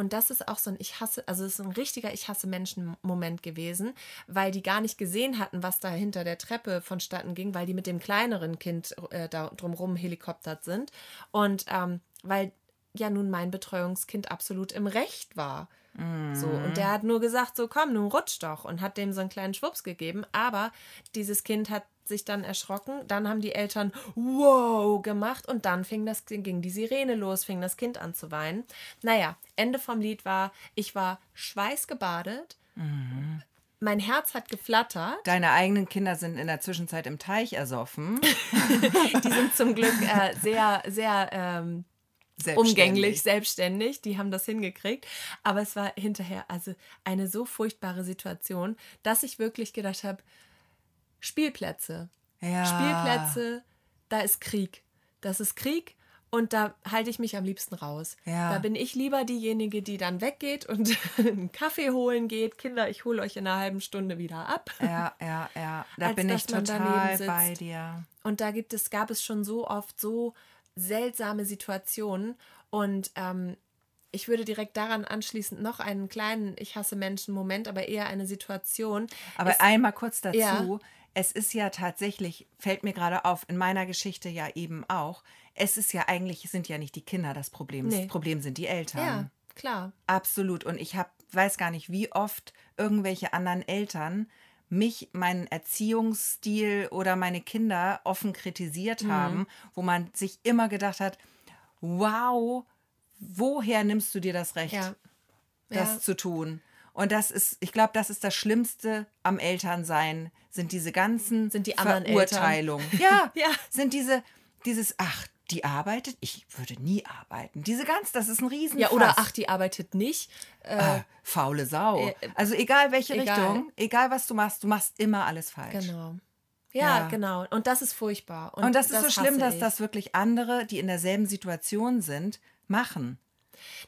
Speaker 1: Und das ist auch so ein Ich hasse, also es ist ein richtiger Ich hasse Menschen-Moment gewesen, weil die gar nicht gesehen hatten, was da hinter der Treppe vonstatten ging, weil die mit dem kleineren Kind äh, da drumrum helikoptert sind. Und ähm, weil ja nun mein Betreuungskind absolut im Recht war. So, und der hat nur gesagt, so komm, nun rutsch doch und hat dem so einen kleinen Schwupps gegeben. Aber dieses Kind hat sich dann erschrocken. Dann haben die Eltern wow gemacht und dann fing das, ging die Sirene los, fing das Kind an zu weinen. Naja, Ende vom Lied war, ich war schweißgebadet. Mhm. Mein Herz hat geflattert.
Speaker 2: Deine eigenen Kinder sind in der Zwischenzeit im Teich ersoffen. [laughs]
Speaker 1: die sind zum Glück äh, sehr, sehr ähm, selbstständig. umgänglich, selbstständig. Die haben das hingekriegt. Aber es war hinterher also eine so furchtbare Situation, dass ich wirklich gedacht habe, Spielplätze.
Speaker 2: Ja.
Speaker 1: Spielplätze, da ist Krieg. Das ist Krieg Und da halte ich mich am liebsten raus.
Speaker 2: Ja.
Speaker 1: Da bin ich lieber diejenige, die dann weggeht und [laughs] einen Kaffee holen geht. Kinder, ich hole euch in einer halben Stunde wieder ab.
Speaker 2: Ja, ja, ja. Da [laughs] bin ich total bei dir.
Speaker 1: Und da gibt es, gab es schon so oft so seltsame Situationen. Und ähm, ich würde direkt daran anschließend noch einen kleinen Ich hasse Menschen Moment, aber eher eine Situation.
Speaker 2: Aber
Speaker 1: Es-
Speaker 2: einmal kurz dazu.
Speaker 1: Ja.
Speaker 2: Es ist ja tatsächlich, fällt mir gerade auf, in meiner Geschichte ja eben auch, es ist ja eigentlich, sind ja nicht die Kinder das Problem.
Speaker 1: Nee.
Speaker 2: Das Problem sind die Eltern.
Speaker 1: ja, klar.
Speaker 2: Absolut. Und ich hab, weiß gar nicht, wie oft irgendwelche anderen Eltern mich, meinen Erziehungsstil oder meine Kinder offen kritisiert
Speaker 1: Mhm.
Speaker 2: haben, wo man sich immer gedacht hat, wow, woher nimmst du dir das Recht,
Speaker 1: Ja.
Speaker 2: das
Speaker 1: Ja.
Speaker 2: zu tun? Und das ist, ich glaube, das ist das Schlimmste am Elternsein, sind diese ganzen
Speaker 1: Sind die anderen
Speaker 2: Verurteilungen. [laughs] Ja,
Speaker 1: Ja.
Speaker 2: sind diese, dieses, ach, die arbeitet? Ich würde nie arbeiten. Diese ganz, das ist ein Riesen.
Speaker 1: Ja, oder ach, die arbeitet nicht. Äh,
Speaker 2: äh, faule Sau.
Speaker 1: äh,
Speaker 2: also egal welche
Speaker 1: egal.
Speaker 2: Richtung, egal was du machst, du machst immer alles falsch.
Speaker 1: genau. Ja,
Speaker 2: Ja.
Speaker 1: genau. Und das ist furchtbar.
Speaker 2: Und das ist so schlimm, dass
Speaker 1: ich.
Speaker 2: das wirklich andere, die in derselben Situation sind, machen.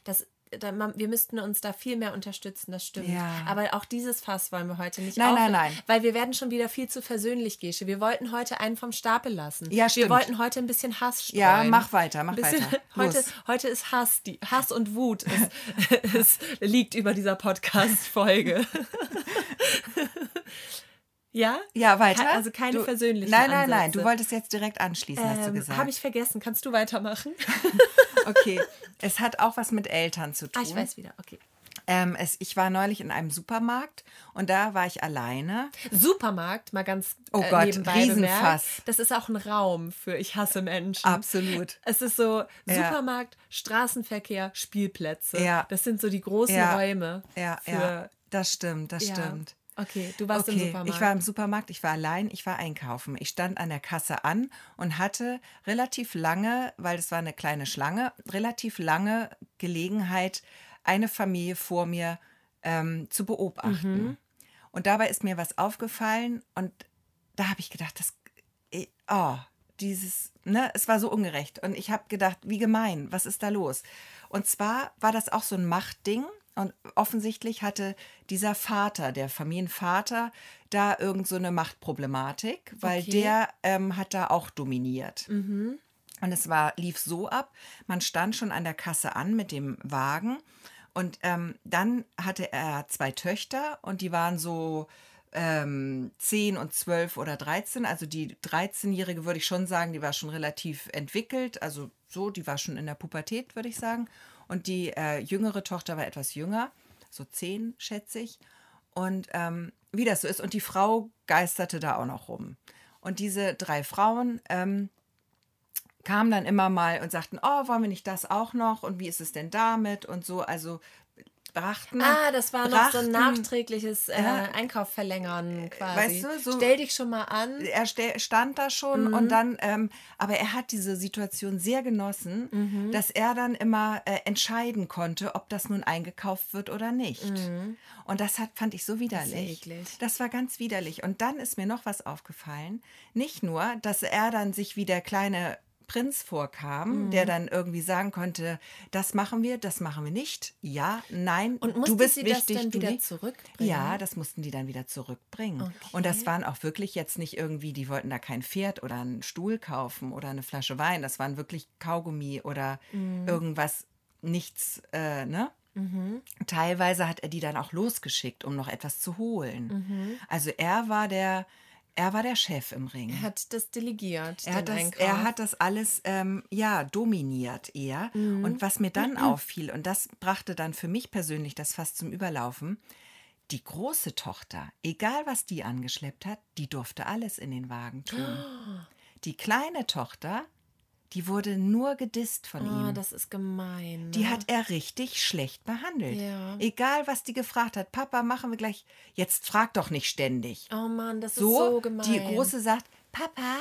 Speaker 1: Das, da, man, wir müssten uns da viel mehr unterstützen, das stimmt.
Speaker 2: Ja.
Speaker 1: Aber auch dieses Fass wollen wir heute nicht
Speaker 2: Nein, nein, nein.
Speaker 1: Weil wir werden schon wieder viel zu versöhnlich, Gesche. Wir wollten heute einen vom Stapel lassen.
Speaker 2: Ja,
Speaker 1: Wir
Speaker 2: stimmt.
Speaker 1: wollten heute ein bisschen Hass streuen.
Speaker 2: Ja, mach weiter, mach
Speaker 1: bisschen,
Speaker 2: weiter. [laughs]
Speaker 1: heute,
Speaker 2: Los.
Speaker 1: heute ist Hass, die Hass und Wut. Es [laughs] liegt über dieser Podcast-Folge. [laughs] ja?
Speaker 2: Ja, weiter.
Speaker 1: Also keine
Speaker 2: du,
Speaker 1: versöhnlichen
Speaker 2: Nein, nein, nein.
Speaker 1: Ansätze.
Speaker 2: Du wolltest jetzt direkt anschließen, hast du
Speaker 1: Ähm,
Speaker 2: gesagt.
Speaker 1: Habe ich vergessen. Kannst du weitermachen?
Speaker 2: Okay. es hat auch was mit Eltern zu tun.
Speaker 1: Ah, ich weiß wieder. Okay.
Speaker 2: Ähm, es, ich war neulich in einem Supermarkt und da war ich alleine.
Speaker 1: Supermarkt, mal ganz
Speaker 2: Oh
Speaker 1: äh,
Speaker 2: Gott,
Speaker 1: nebenbei
Speaker 2: Riesenfass.
Speaker 1: bemerkt, das ist auch ein Raum für Ich hasse Menschen.
Speaker 2: Absolut.
Speaker 1: Es ist so
Speaker 2: Ja.
Speaker 1: Supermarkt, Straßenverkehr, Spielplätze.
Speaker 2: Ja.
Speaker 1: Das sind so die großen
Speaker 2: Ja.
Speaker 1: Räume.
Speaker 2: Ja, ja. Das stimmt, das
Speaker 1: Ja.
Speaker 2: stimmt.
Speaker 1: Okay, du warst im
Speaker 2: Okay,
Speaker 1: Supermarkt.
Speaker 2: ich war im Supermarkt, ich war allein, ich war einkaufen. Ich stand an der Kasse an und hatte relativ lange, weil es war eine kleine Schlange, relativ lange Gelegenheit, eine Familie vor mir ähm, zu beobachten.
Speaker 1: Mhm.
Speaker 2: Und dabei ist mir was aufgefallen und da habe ich gedacht, das, oh, dieses, ne, es war so ungerecht. Und ich habe gedacht, wie gemein, was ist da los? Und zwar war das auch so ein Machtding. Und offensichtlich hatte dieser Vater, der Familienvater, da irgend so eine Machtproblematik, weil
Speaker 1: Okay.
Speaker 2: der ähm, hat da auch dominiert. Und es war, lief so ab, man stand schon an der Kasse an mit dem Wagen und ähm, dann hatte er zwei Töchter und die waren so ähm, 10 und 12 oder 13. Also die 13-Jährige würde ich schon sagen, die war schon relativ entwickelt, also so, die war schon in der Pubertät, würde ich sagen. Und die äh, jüngere Tochter war etwas jünger, so 10, schätze ich. Und ähm, wie das so ist, und die Frau geisterte da auch noch rum. Und diese drei Frauen ähm, kamen dann immer mal und sagten, oh, wollen wir nicht das auch noch? Und wie ist es denn damit? Und so, also brachten.
Speaker 1: Ah, das war noch so ein
Speaker 2: brachten-
Speaker 1: nachträgliches äh,
Speaker 2: Ja.
Speaker 1: Einkaufverlängern quasi.
Speaker 2: weißt du, so-
Speaker 1: Stell dich schon mal an.
Speaker 2: er stand da schon
Speaker 1: Mhm.
Speaker 2: und dann, ähm, aber er hat diese Situation sehr genossen,
Speaker 1: Mhm.
Speaker 2: dass er dann immer äh, entscheiden konnte, ob das nun eingekauft wird oder nicht. Und das hat, fand ich so widerlich.
Speaker 1: Mhm. eklig.
Speaker 2: Das war ganz widerlich. Und dann ist mir noch was aufgefallen. Nicht nur, dass er dann sich wie der kleine Prinz vorkam,
Speaker 1: Mhm.
Speaker 2: der dann irgendwie sagen konnte, das machen wir, das machen wir nicht. Ja, nein,
Speaker 1: Und
Speaker 2: du bist
Speaker 1: sie das
Speaker 2: wichtig,
Speaker 1: dann
Speaker 2: du
Speaker 1: wieder
Speaker 2: nicht.
Speaker 1: zurückbringen?
Speaker 2: Ja, das mussten die dann wieder zurückbringen.
Speaker 1: Okay.
Speaker 2: Und das waren auch wirklich jetzt nicht irgendwie, die wollten da kein Pferd oder einen Stuhl kaufen oder eine Flasche Wein. Das waren wirklich Kaugummi oder
Speaker 1: Mhm.
Speaker 2: irgendwas, nichts, äh, ne? Teilweise hat er die dann auch losgeschickt, um noch etwas zu holen.
Speaker 1: Mhm.
Speaker 2: Also er war der, er war der Chef im Ring.
Speaker 1: Er hat das delegiert.
Speaker 2: Er hat, das,
Speaker 1: Einkauf.
Speaker 2: er hat das alles ähm, ja dominiert eher. Und was mir dann auffiel, und das brachte dann für mich persönlich das fast zum Überlaufen, die große Tochter, egal was die angeschleppt hat, die durfte alles in den Wagen tun. [gasps] Die kleine Tochter, die wurde nur gedisst von
Speaker 1: Oh,
Speaker 2: ihm.
Speaker 1: das ist gemein.
Speaker 2: Die
Speaker 1: ne?
Speaker 2: hat er richtig schlecht behandelt.
Speaker 1: Ja.
Speaker 2: Egal, was die gefragt hat. Papa, machen wir gleich. Jetzt frag doch nicht ständig.
Speaker 1: Oh Mann, das
Speaker 2: So,
Speaker 1: ist so gemein.
Speaker 2: die Große sagt, Papa,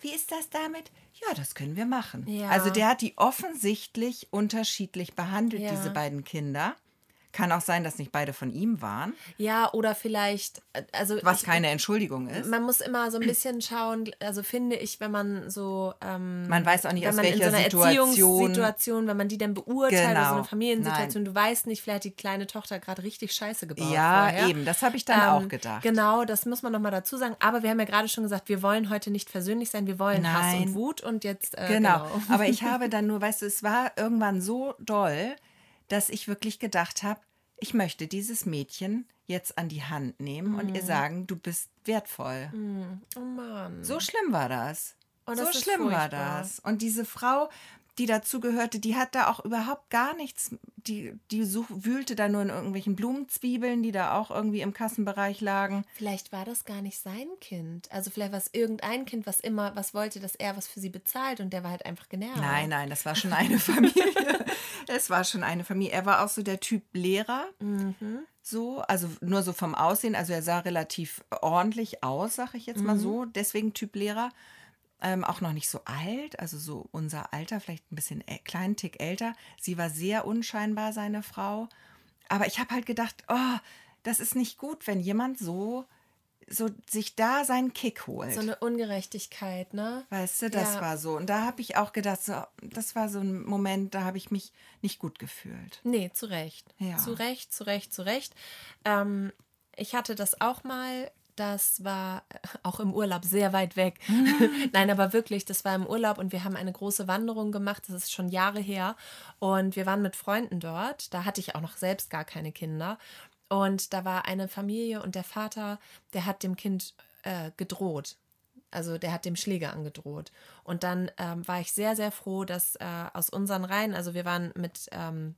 Speaker 2: wie ist das damit? Ja, das können wir machen.
Speaker 1: Ja.
Speaker 2: Also der hat die offensichtlich unterschiedlich behandelt,
Speaker 1: Ja.
Speaker 2: diese beiden Kinder. Kann auch sein, dass nicht beide von ihm waren.
Speaker 1: Ja, oder vielleicht, äh, also.
Speaker 2: Was ich, keine Entschuldigung ist.
Speaker 1: Man muss immer so ein bisschen schauen, also finde ich, wenn man so. Ähm,
Speaker 2: man weiß auch nicht, aus welcher in so einer Situation.
Speaker 1: Situation, wenn man die dann beurteilt, genau. oder so eine Familiensituation, Nein. du weißt nicht, vielleicht die kleine Tochter gerade richtig scheiße gebaut.
Speaker 2: Ja,
Speaker 1: vorher.
Speaker 2: eben, das habe ich dann ähm, auch gedacht.
Speaker 1: Genau, das muss man nochmal dazu sagen. Aber wir haben ja gerade schon gesagt, wir wollen heute nicht versöhnlich sein, wir wollen Nein. Hass und Wut und jetzt. Äh,
Speaker 2: genau. genau. Aber ich [laughs] habe dann nur, weißt du, es war irgendwann so doll, dass ich wirklich gedacht habe, ich möchte dieses Mädchen jetzt an die Hand nehmen mm. und ihr mhm. sagen, du bist wertvoll.
Speaker 1: Mm. Oh Mann.
Speaker 2: So schlimm war das. Oh, das so schlimm furchtbar. war das. Und diese Frau, die dazugehörte, die hat da auch überhaupt gar nichts. Die, die such, wühlte da nur in irgendwelchen Blumenzwiebeln, die da auch irgendwie im Kassenbereich lagen.
Speaker 1: Vielleicht war das gar nicht sein Kind. Also vielleicht war es irgendein Kind, was immer was wollte, dass er was für sie bezahlt und der war halt einfach genervt.
Speaker 2: Nein, nein, das war schon eine [laughs] Familie. es war schon eine Familie. Er war auch so der Typ Lehrer.
Speaker 1: Mhm.
Speaker 2: So, also nur so vom Aussehen. Also er sah relativ ordentlich aus, sag ich jetzt mal mhm. so. Deswegen Typ Lehrer ähm, auch noch nicht so alt, also so unser Alter, vielleicht ein bisschen äh, kleinen Tick älter. Sie war sehr unscheinbar, seine Frau. Aber ich habe halt gedacht, oh, das ist nicht gut, wenn jemand so so sich da seinen Kick holt.
Speaker 1: So eine Ungerechtigkeit, ne?
Speaker 2: Weißt du, das ja. war so. Und da habe ich auch gedacht, so, das war so ein Moment, da habe ich mich nicht gut gefühlt.
Speaker 1: Nee, zu Recht. Ja. Zu Recht, zu Recht, zu Recht. Ähm, ich hatte das auch mal das war [laughs] auch im Urlaub sehr weit weg. [laughs] Nein, aber wirklich, das war im Urlaub und wir haben eine große Wanderung gemacht. Das ist schon Jahre her. Und wir waren mit Freunden dort. Da hatte ich auch noch selbst gar keine Kinder. Und da war eine Familie und der Vater, der hat dem Kind äh, gedroht. Also der hat dem Schläger angedroht. Und dann ähm, war ich sehr, sehr froh, dass äh, aus unseren Reihen, also wir waren mit ähm,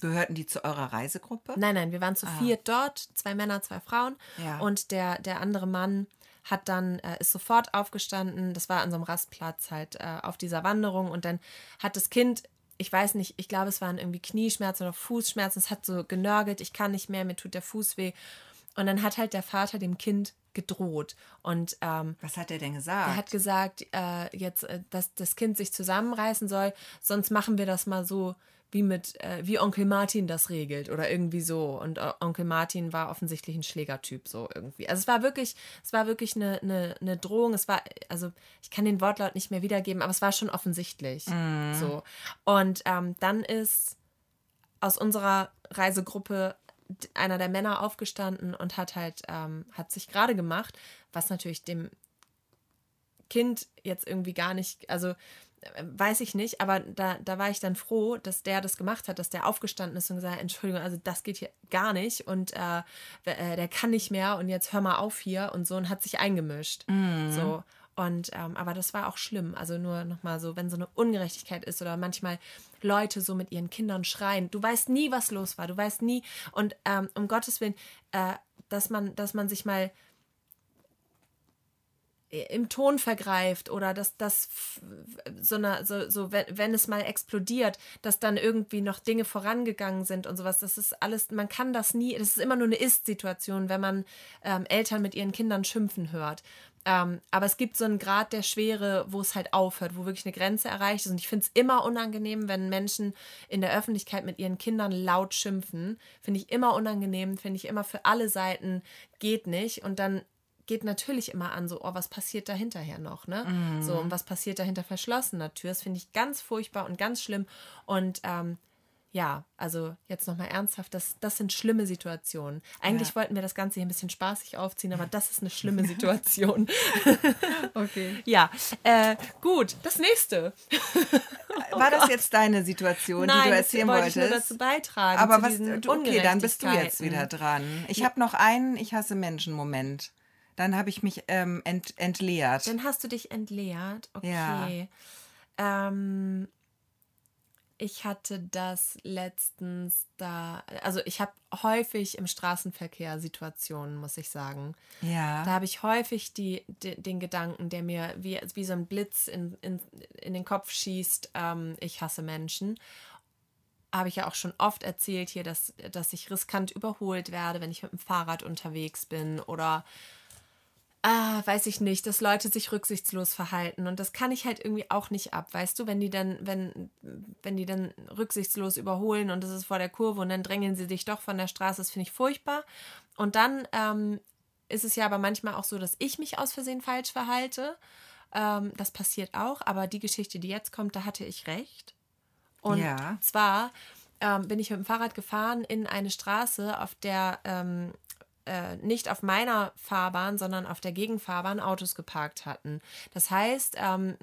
Speaker 2: Gehörten die zu eurer Reisegruppe?
Speaker 1: Nein, nein, wir waren zu ah. viert dort, zwei Männer, zwei Frauen. Ja. Und der, der andere Mann hat dann, äh, ist sofort aufgestanden, das war an so einem Rastplatz halt äh, auf dieser Wanderung und dann hat das Kind, ich weiß nicht, ich glaube, es waren irgendwie Knieschmerzen oder Fußschmerzen, es hat so genörgelt, ich kann nicht mehr, mir tut der Fuß weh. Und dann hat halt der Vater dem Kind gedroht. Und ähm,
Speaker 2: was hat er denn gesagt?
Speaker 1: Er hat gesagt, äh, jetzt, äh, dass das Kind sich zusammenreißen soll, sonst machen wir das mal so, wie mit, äh, wie Onkel Martin das regelt oder irgendwie so. Und äh, Onkel Martin war offensichtlich ein Schlägertyp, so irgendwie. Also es war wirklich, es war wirklich eine, eine, eine Drohung. Es war, also ich kann den Wortlaut nicht mehr wiedergeben, aber es war schon offensichtlich. Mm. So. Und ähm, dann ist aus unserer Reisegruppe einer der Männer aufgestanden und hat halt, ähm, hat sich gerade gemacht, was natürlich dem Kind jetzt irgendwie gar nicht, also weiß ich nicht, aber da, da war ich dann froh, dass der das gemacht hat, dass der aufgestanden ist und gesagt hat, Entschuldigung, also das geht hier gar nicht und äh, äh, der kann nicht mehr und jetzt hör mal auf hier und so und hat sich eingemischt.
Speaker 2: Mm.
Speaker 1: So. Und ähm, aber das war auch schlimm. Also nur nochmal so, wenn so eine Ungerechtigkeit ist oder manchmal Leute so mit ihren Kindern schreien. Du weißt nie, was los war. Du weißt nie. Und ähm, um Gottes Willen, äh, dass man, dass man sich mal im Ton vergreift oder dass das so eine, so, so wenn, wenn es mal explodiert, dass dann irgendwie noch Dinge vorangegangen sind und sowas. Das ist alles, man kann das nie, das ist immer nur eine Ist-Situation, wenn man ähm, Eltern mit ihren Kindern schimpfen hört. Ähm, aber es gibt so einen Grad der Schwere, wo es halt aufhört, wo wirklich eine Grenze erreicht ist. Und ich finde es immer unangenehm, wenn Menschen in der Öffentlichkeit mit ihren Kindern laut schimpfen. Finde ich immer unangenehm, finde ich immer für alle Seiten geht nicht. Und dann geht natürlich immer an, so, oh, was passiert da hinterher noch, ne?
Speaker 2: Mm.
Speaker 1: So, und was passiert dahinter verschlossener Tür? Das finde ich ganz furchtbar und ganz schlimm. Und ähm, ja, also jetzt nochmal ernsthaft, das, das sind schlimme Situationen. Eigentlich ja. wollten wir das Ganze hier ein bisschen spaßig aufziehen, aber [laughs] das ist eine schlimme Situation. [laughs]
Speaker 2: okay. [laughs]
Speaker 1: Ja, äh, gut, das nächste.
Speaker 2: War oh das jetzt deine Situation, Nein, die du erzählen
Speaker 1: wollte
Speaker 2: wolltest?
Speaker 1: Ich nur dazu beitragen.
Speaker 2: Aber was, okay, dann bist du jetzt wieder dran. Ich habe noch einen Ich hasse Menschen-Moment. Dann habe ich mich ähm, ent, entleert.
Speaker 1: Dann hast du dich entleert. Okay.
Speaker 2: Ja.
Speaker 1: Ähm, ich hatte das letztens da, also ich habe häufig im Straßenverkehr Situationen, muss ich sagen.
Speaker 2: Ja.
Speaker 1: Da habe ich häufig die, die, den Gedanken, der mir wie, wie so ein Blitz in, in, in den Kopf schießt, ähm, ich hasse Menschen. Habe ich ja auch schon oft erzählt hier, dass, dass ich riskant überholt werde, wenn ich mit dem Fahrrad unterwegs bin oder ah, weiß ich nicht, dass Leute sich rücksichtslos verhalten. Und das kann ich halt irgendwie auch nicht ab, weißt du, wenn die dann, wenn, wenn die dann rücksichtslos überholen und das ist vor der Kurve und dann drängeln sie dich doch von der Straße, das finde ich furchtbar. Und dann ähm, ist es ja aber manchmal auch so, dass ich mich aus Versehen falsch verhalte. Ähm, das passiert auch, aber die Geschichte, die jetzt kommt, da hatte ich recht. Und
Speaker 2: Ja.
Speaker 1: zwar ähm, bin ich mit dem Fahrrad gefahren in eine Straße, auf der ähm, äh, nicht auf meiner Fahrbahn, sondern auf der Gegenfahrbahn Autos geparkt hatten. Das heißt, ähm,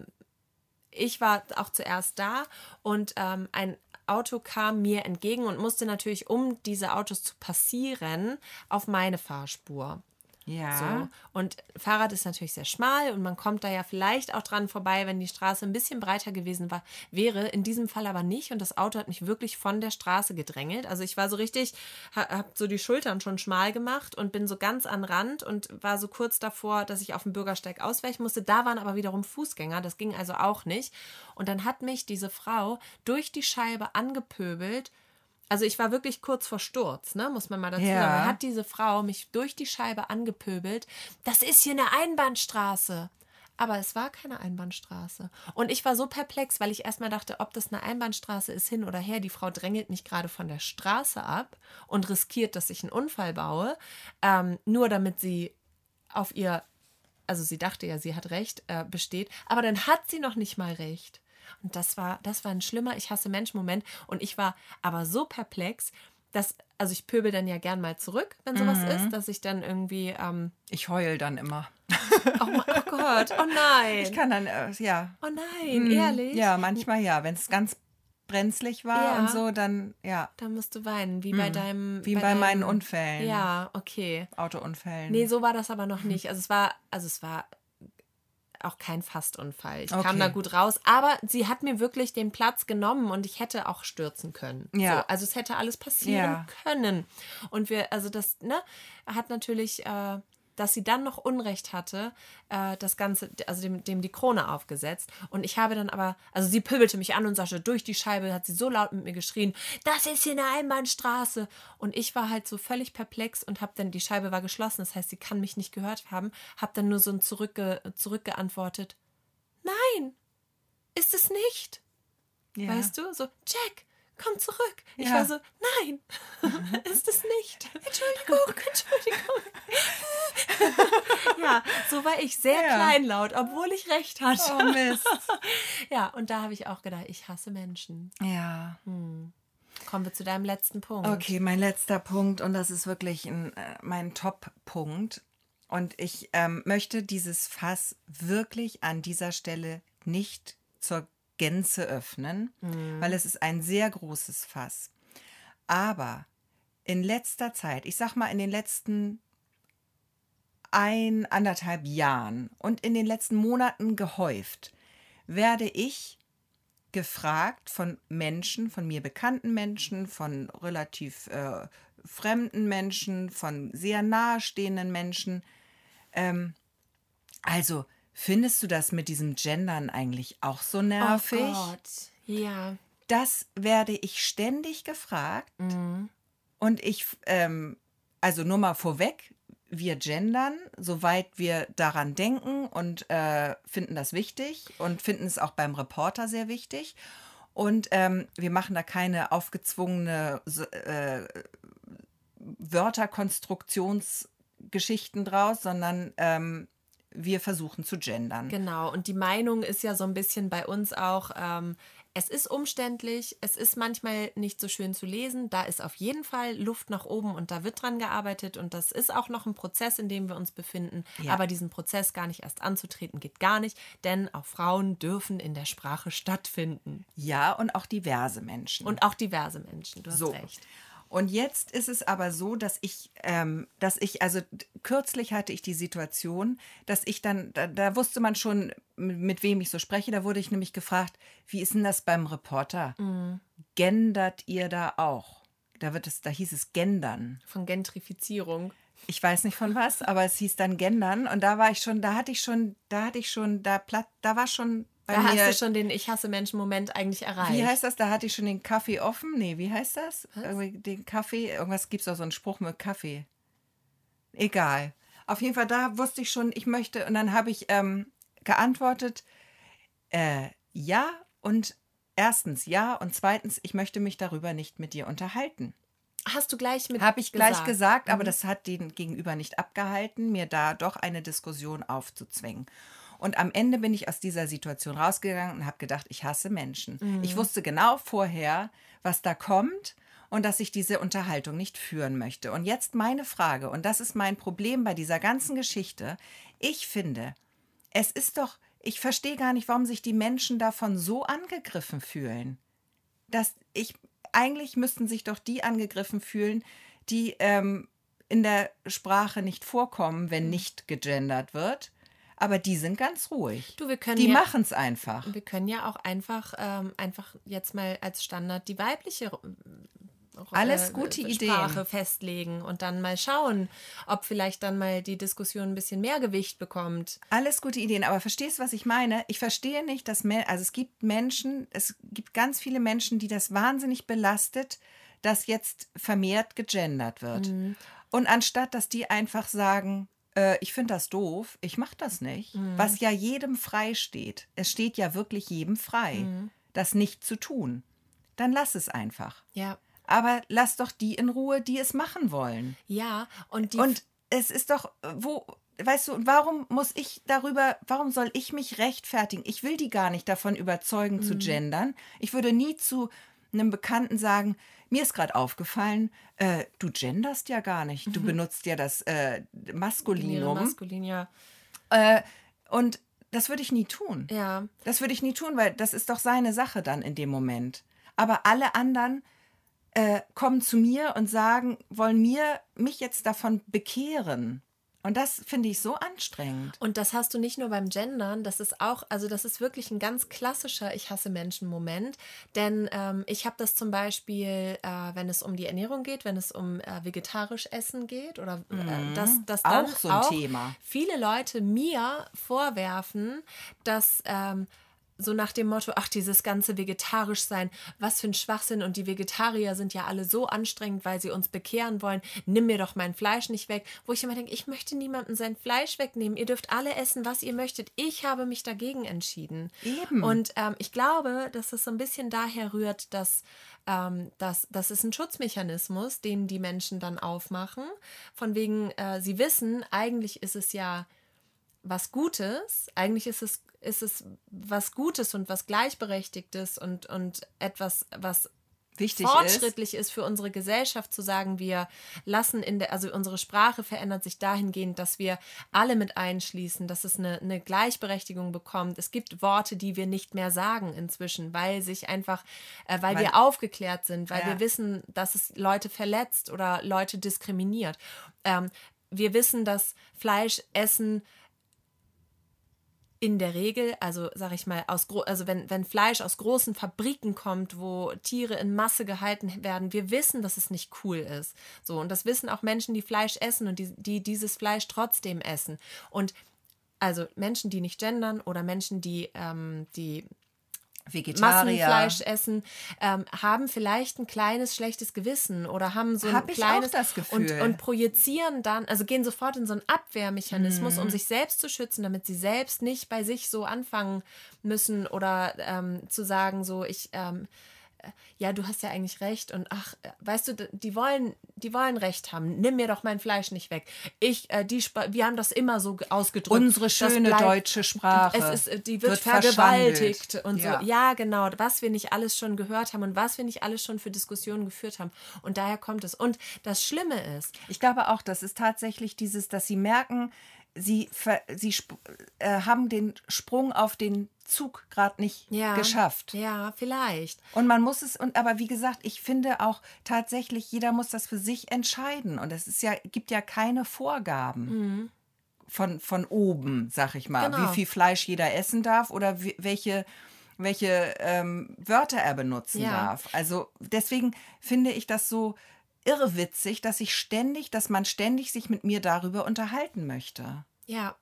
Speaker 1: ich war auch zuerst da und ähm, ein Auto kam mir entgegen und musste natürlich, um diese Autos zu passieren, auf meine Fahrspur.
Speaker 2: Ja.
Speaker 1: So. Und Fahrrad ist natürlich sehr schmal und man kommt da ja vielleicht auch dran vorbei, wenn die Straße ein bisschen breiter gewesen war, wäre. In diesem Fall aber nicht. Und das Auto hat mich wirklich von der Straße gedrängelt. Also ich war so richtig, ha, habe so die Schultern schon schmal gemacht und bin so ganz an Rand und war so kurz davor, dass ich auf dem Bürgersteig ausweichen musste. Da waren aber wiederum Fußgänger. Das ging also auch nicht. Und dann hat mich diese Frau durch die Scheibe angepöbelt. Also ich war wirklich kurz vor Sturz, ne, muss man mal dazu
Speaker 2: Ja.
Speaker 1: sagen. Hat diese Frau mich durch die Scheibe angepöbelt. Das ist hier eine Einbahnstraße. Aber es war keine Einbahnstraße. Und ich war so perplex, weil ich erstmal dachte, ob das eine Einbahnstraße ist, hin oder her. Die Frau drängelt mich gerade von der Straße ab und riskiert, dass ich einen Unfall baue, ähm, nur damit sie auf ihr, also sie dachte ja, sie hat recht, äh, besteht. Aber dann hat sie noch nicht mal recht. Und das war, das war ein schlimmer Ich hasse Mensch-Moment. Und ich war aber so perplex, dass, also ich pöbel dann ja gern mal zurück, wenn sowas ist, dass ich dann irgendwie, ähm,
Speaker 2: Ich heul dann immer.
Speaker 1: oh, mein- oh Gott, oh nein.
Speaker 2: Ich kann dann, äh, ja.
Speaker 1: oh nein, ehrlich?
Speaker 2: Ja, manchmal ja. Wenn es ganz brenzlig war
Speaker 1: Ja.
Speaker 2: und so, dann ja.
Speaker 1: Da musst du weinen, wie bei deinem.
Speaker 2: Mhm. Wie bei,
Speaker 1: deinem-
Speaker 2: meinen Unfällen.
Speaker 1: Ja, okay.
Speaker 2: Autounfällen.
Speaker 1: Nee, so war das aber noch nicht. Also es war, also es war auch kein Fastunfall. Ich kam
Speaker 2: Okay.
Speaker 1: da gut raus, aber sie hat mir wirklich den Platz genommen und ich hätte auch stürzen können.
Speaker 2: Ja.
Speaker 1: So, also es hätte alles passieren
Speaker 2: Ja.
Speaker 1: können. Und wir, also das, ne, hat natürlich, äh, dass sie dann noch Unrecht hatte, äh, das Ganze, also dem, dem die Krone aufgesetzt. Und ich habe dann aber, also sie pöbelte mich an und sagte, durch die Scheibe hat sie so laut mit mir geschrien, das ist hier eine Einbahnstraße. Und ich war halt so völlig perplex und habe dann, die Scheibe war geschlossen, das heißt, sie kann mich nicht gehört haben, habe dann nur so ein zurückge, zurückgeantwortet, nein, ist es nicht.
Speaker 2: ja.
Speaker 1: Weißt du? So, Jack, komm zurück. Ich
Speaker 2: Ja.
Speaker 1: war so, nein, [laughs] ist es nicht. [laughs] Entschuldigung, [laughs] Entschuldigung. ja, so war ich sehr
Speaker 2: Ja.
Speaker 1: kleinlaut, obwohl ich recht hatte.
Speaker 2: Oh Mist.
Speaker 1: Ja, und da habe ich auch gedacht, ich hasse Menschen.
Speaker 2: ja.
Speaker 1: Kommen wir zu deinem letzten Punkt.
Speaker 2: Okay, mein letzter Punkt und das ist wirklich ein, äh, mein Top-Punkt. Und ich ähm, möchte dieses Fass wirklich an dieser Stelle nicht zur Gänze öffnen, weil es ist ein sehr großes Fass. Aber in letzter Zeit, ich sag mal in den letzten ein, anderthalb Jahren und in den letzten Monaten gehäuft, werde ich gefragt von Menschen, von mir bekannten Menschen, von relativ äh, fremden Menschen, von sehr nahestehenden Menschen. Ähm, also, findest du das mit diesem Gendern eigentlich auch so nervig?
Speaker 1: Oh Gott. Ja.
Speaker 2: Das werde ich ständig gefragt. Und ich, ähm, also nur mal vorweg, wir gendern, soweit wir daran denken und äh, finden das wichtig und finden es auch beim Reporter sehr wichtig. Und ähm, wir machen da keine aufgezwungene äh, Wörterkonstruktionsgeschichten draus, sondern ähm, wir versuchen zu gendern.
Speaker 1: Genau, und die Meinung ist ja so ein bisschen bei uns auch, ähm, es ist umständlich, es ist manchmal nicht so schön zu lesen, da ist auf jeden Fall Luft nach oben und da wird dran gearbeitet und das ist auch noch ein Prozess, in dem wir uns befinden.
Speaker 2: Ja.
Speaker 1: Aber diesen Prozess gar nicht erst anzutreten geht gar nicht, denn auch Frauen dürfen in der Sprache stattfinden.
Speaker 2: Ja, und auch diverse Menschen.
Speaker 1: Und auch diverse Menschen, du hast
Speaker 2: So.
Speaker 1: recht.
Speaker 2: Und jetzt ist es aber so, dass ich, ähm, dass ich, also kürzlich hatte ich die Situation, dass ich dann, da, da wusste man schon, mit, wem ich so spreche. Da wurde ich nämlich gefragt, wie ist denn das beim Reporter? Gendert ihr da auch? Da wird es, da hieß es gendern.
Speaker 1: Von Gentrifizierung.
Speaker 2: Ich weiß nicht von was, aber es hieß dann gendern. Und da war ich schon, da hatte ich schon, da hatte ich schon, da platt, da war schon
Speaker 1: Da
Speaker 2: mir.
Speaker 1: hast du schon den Ich hasse Menschen-Moment eigentlich erreicht.
Speaker 2: Wie heißt das? Da hatte ich schon den Kaffee offen. Nee, wie heißt das? Irgendwie den Kaffee. Irgendwas gibt es auch so einen Spruch mit Kaffee. Egal. Auf jeden Fall, da wusste ich schon, ich möchte, und dann habe ich ähm, geantwortet, äh, ja und erstens ja und zweitens, ich möchte mich darüber nicht mit dir unterhalten.
Speaker 1: Hast du gleich mit
Speaker 2: Habe ich gleich
Speaker 1: gesagt,
Speaker 2: gesagt, aber
Speaker 1: Mhm.
Speaker 2: das hat den Gegenüber nicht abgehalten, mir da doch eine Diskussion aufzuzwingen. Und am Ende bin ich aus dieser Situation rausgegangen und habe gedacht, ich hasse Menschen.
Speaker 1: Mhm.
Speaker 2: Ich wusste genau vorher, was da kommt und dass ich diese Unterhaltung nicht führen möchte. Und jetzt meine Frage, und das ist mein Problem bei dieser ganzen Geschichte. Ich finde, es ist doch, ich verstehe gar nicht, warum sich die Menschen davon so angegriffen fühlen. Dass ich, eigentlich müssten sich doch die angegriffen fühlen, die ähm, in der Sprache nicht vorkommen,
Speaker 1: Mhm.
Speaker 2: wenn nicht gegendert wird. Aber die sind ganz ruhig.
Speaker 1: Du, wir können
Speaker 2: die
Speaker 1: ja-
Speaker 2: machen es einfach.
Speaker 1: Wir können ja auch einfach, ähm, einfach jetzt mal als Standard die weibliche äh,
Speaker 2: Alles gute
Speaker 1: Sprache
Speaker 2: Ideen.
Speaker 1: festlegen und dann mal schauen, ob vielleicht dann mal die Diskussion ein bisschen mehr Gewicht bekommt.
Speaker 2: Alles gute Ideen, aber verstehst du, was ich meine? Ich verstehe nicht, dass Men also es gibt Menschen, es gibt ganz viele Menschen, die das wahnsinnig belastet, dass jetzt vermehrt gegendert wird.
Speaker 1: Mhm.
Speaker 2: Und anstatt, dass die einfach sagen, äh, ich finde das doof, ich mache das nicht,
Speaker 1: Mhm.
Speaker 2: was ja jedem frei steht. Es steht ja wirklich jedem frei,
Speaker 1: Mhm.
Speaker 2: das nicht zu tun. Dann lass es einfach.
Speaker 1: Ja.
Speaker 2: Aber lass doch die in Ruhe, die es machen wollen.
Speaker 1: Ja, und die
Speaker 2: Und es ist doch, äh, wo, weißt du, und warum muss ich darüber, warum soll ich mich rechtfertigen? Ich will die gar nicht davon überzeugen zu gendern. Ich würde nie zu einem Bekannten sagen, mir ist gerade aufgefallen, äh, du genderst ja gar nicht. Du benutzt ja das äh, Maskulinum.
Speaker 1: Maskulin, ja.
Speaker 2: äh, und das würde ich nie tun.
Speaker 1: Ja,
Speaker 2: Das würde ich nie tun, weil das ist doch seine Sache dann in dem Moment. Aber alle anderen äh, kommen zu mir und sagen, wollen mir mich jetzt davon bekehren. Und das finde ich so anstrengend.
Speaker 1: Und das hast du nicht nur beim Gendern, das ist auch, also das ist wirklich ein ganz klassischer Ich hasse Menschen-Moment. Denn ähm, ich habe das zum Beispiel, äh, wenn es um die Ernährung geht, wenn es um äh, vegetarisch Essen geht oder äh, dass, dass dann
Speaker 2: Mhm. Auch so ein Thema.
Speaker 1: viele Leute mir vorwerfen, dass ähm, so nach dem Motto, ach, dieses ganze vegetarisch sein, was für ein Schwachsinn und die Vegetarier sind ja alle so anstrengend, weil sie uns bekehren wollen, nimm mir doch mein Fleisch nicht weg, wo ich immer denke, ich möchte niemandem sein Fleisch wegnehmen, ihr dürft alle essen, was ihr möchtet, ich habe mich dagegen entschieden.
Speaker 2: Eben.
Speaker 1: Und ähm, ich glaube, dass es so ein bisschen daher rührt, dass ähm, das, das ist ein Schutzmechanismus, den die Menschen dann aufmachen, von wegen, äh, sie wissen, eigentlich ist es ja was Gutes. Eigentlich ist es, ist es was Gutes und was Gleichberechtigtes und, und etwas, was
Speaker 2: Wichtig ist,
Speaker 1: fortschrittlich ist. für unsere Gesellschaft zu sagen, wir lassen in der, also unsere Sprache verändert sich dahingehend, dass wir alle mit einschließen, dass es eine, eine Gleichberechtigung bekommt. Es gibt Worte, die wir nicht mehr sagen inzwischen, weil sich einfach, äh, weil
Speaker 2: Man-
Speaker 1: wir aufgeklärt sind, weil
Speaker 2: Ja.
Speaker 1: wir wissen, dass es Leute verletzt oder Leute diskriminiert. Ähm, wir wissen, dass Fleisch essen in der Regel, also sag ich mal, aus also wenn, wenn Fleisch aus großen Fabriken kommt, wo Tiere in Masse gehalten werden, wir wissen, dass es nicht cool ist. So, und das wissen auch Menschen, die Fleisch essen und die, die dieses Fleisch trotzdem essen. Und also Menschen, die nicht gendern oder Menschen, die, ähm, die
Speaker 2: Vegetarier.
Speaker 1: Massenfleisch essen, ähm, haben vielleicht ein kleines schlechtes Gewissen oder haben so ein
Speaker 2: Hab
Speaker 1: kleines
Speaker 2: das Gefühl.
Speaker 1: Und, und projizieren dann, also gehen sofort in so einen Abwehrmechanismus,
Speaker 2: Mhm.
Speaker 1: um sich selbst zu schützen, damit sie selbst nicht bei sich so anfangen müssen oder ähm, zu sagen, so ich ähm, äh, ja, du hast ja eigentlich recht und ach, äh, weißt du, die wollen, die wollen recht haben. Nimm mir doch mein Fleisch nicht weg. Ich, äh, die, wir haben das immer so ge- ausgedrückt.
Speaker 2: Unsere schöne
Speaker 1: bleibt-
Speaker 2: deutsche Sprache
Speaker 1: es ist, äh, die wird,
Speaker 2: wird
Speaker 1: vergewaltigt und
Speaker 2: Ja.
Speaker 1: so. Ja, genau. Was wir nicht alles schon gehört haben und was wir nicht alles schon für Diskussionen geführt haben. Und daher kommt es. Und das Schlimme ist,
Speaker 2: Ich glaube auch, das ist tatsächlich dieses, dass sie merken, sie, sie äh, haben den Sprung auf den Zug gerade nicht
Speaker 1: ja,
Speaker 2: geschafft.
Speaker 1: Ja, vielleicht.
Speaker 2: Und man muss es, und aber wie gesagt, ich finde auch tatsächlich, jeder muss das für sich entscheiden. Und es ist ja, gibt ja keine Vorgaben von, von oben, sag ich mal,
Speaker 1: Mhm. Genau.
Speaker 2: wie viel Fleisch jeder essen darf oder wie, welche, welche ähm, Wörter er benutzen
Speaker 1: Ja.
Speaker 2: darf. Also deswegen finde ich das so irrwitzig, dass ich ständig, dass man ständig sich mit mir darüber unterhalten möchte.
Speaker 1: Ja.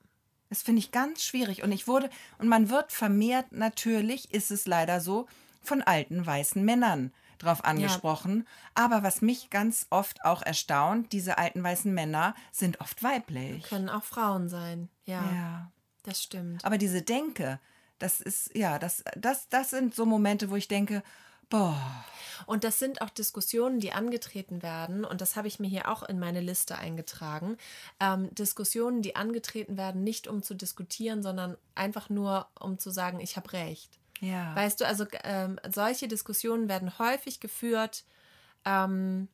Speaker 2: Das finde ich ganz schwierig. Und ich wurde, und man wird vermehrt, natürlich ist es leider so, von alten weißen Männern drauf angesprochen. Aber was mich ganz oft auch erstaunt, diese alten weißen Männer sind oft weiblich.
Speaker 1: Können auch Frauen sein. Ja,
Speaker 2: Ja.
Speaker 1: das stimmt.
Speaker 2: Aber diese Denke, das ist, ja, das, das, das sind so Momente, wo ich denke, boah,
Speaker 1: Und das sind auch Diskussionen, die angetreten werden, und das habe ich mir hier auch in meine Liste eingetragen. Ähm, Diskussionen, die angetreten werden, nicht um zu diskutieren, sondern einfach nur um zu sagen, ich habe recht.
Speaker 2: ja.
Speaker 1: Weißt du, also ähm, solche Diskussionen werden häufig geführt ähm,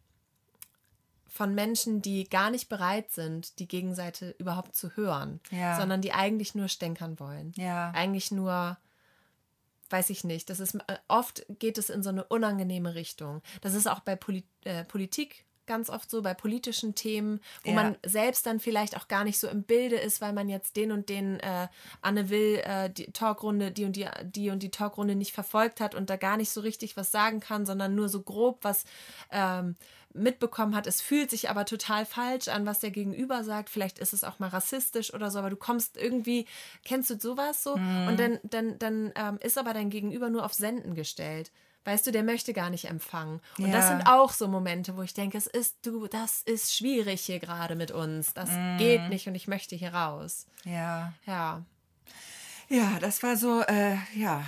Speaker 1: von Menschen, die gar nicht bereit sind, die Gegenseite überhaupt zu hören,
Speaker 2: Ja.
Speaker 1: sondern die eigentlich nur stänkern wollen.
Speaker 2: Ja.
Speaker 1: Eigentlich nur, weiß ich nicht, das ist äh, oft geht es in so eine unangenehme Richtung. Das ist auch bei Poli äh, Politik ganz oft so, bei politischen Themen, wo
Speaker 2: Ja.
Speaker 1: man selbst dann vielleicht auch gar nicht so im Bilde ist, weil man jetzt den und den äh, Anne Will äh, die Talkrunde, die und die, die und die Talkrunde nicht verfolgt hat und da gar nicht so richtig was sagen kann, sondern nur so grob was ähm, mitbekommen hat. Es fühlt sich aber total falsch an, was der Gegenüber sagt. Vielleicht ist es auch mal rassistisch oder so, aber du kommst irgendwie, kennst du sowas so?
Speaker 2: Mhm.
Speaker 1: Und dann, dann, dann ähm, ist aber dein Gegenüber nur auf Senden gestellt. Weißt du, der möchte gar nicht empfangen. Und das
Speaker 2: Ja.
Speaker 1: sind auch so Momente, wo ich denke, es ist, du, das ist schwierig hier gerade mit uns. Das
Speaker 2: Mhm.
Speaker 1: geht nicht und ich möchte hier raus.
Speaker 2: Ja.
Speaker 1: Ja.
Speaker 2: Ja, das war so, äh, ja.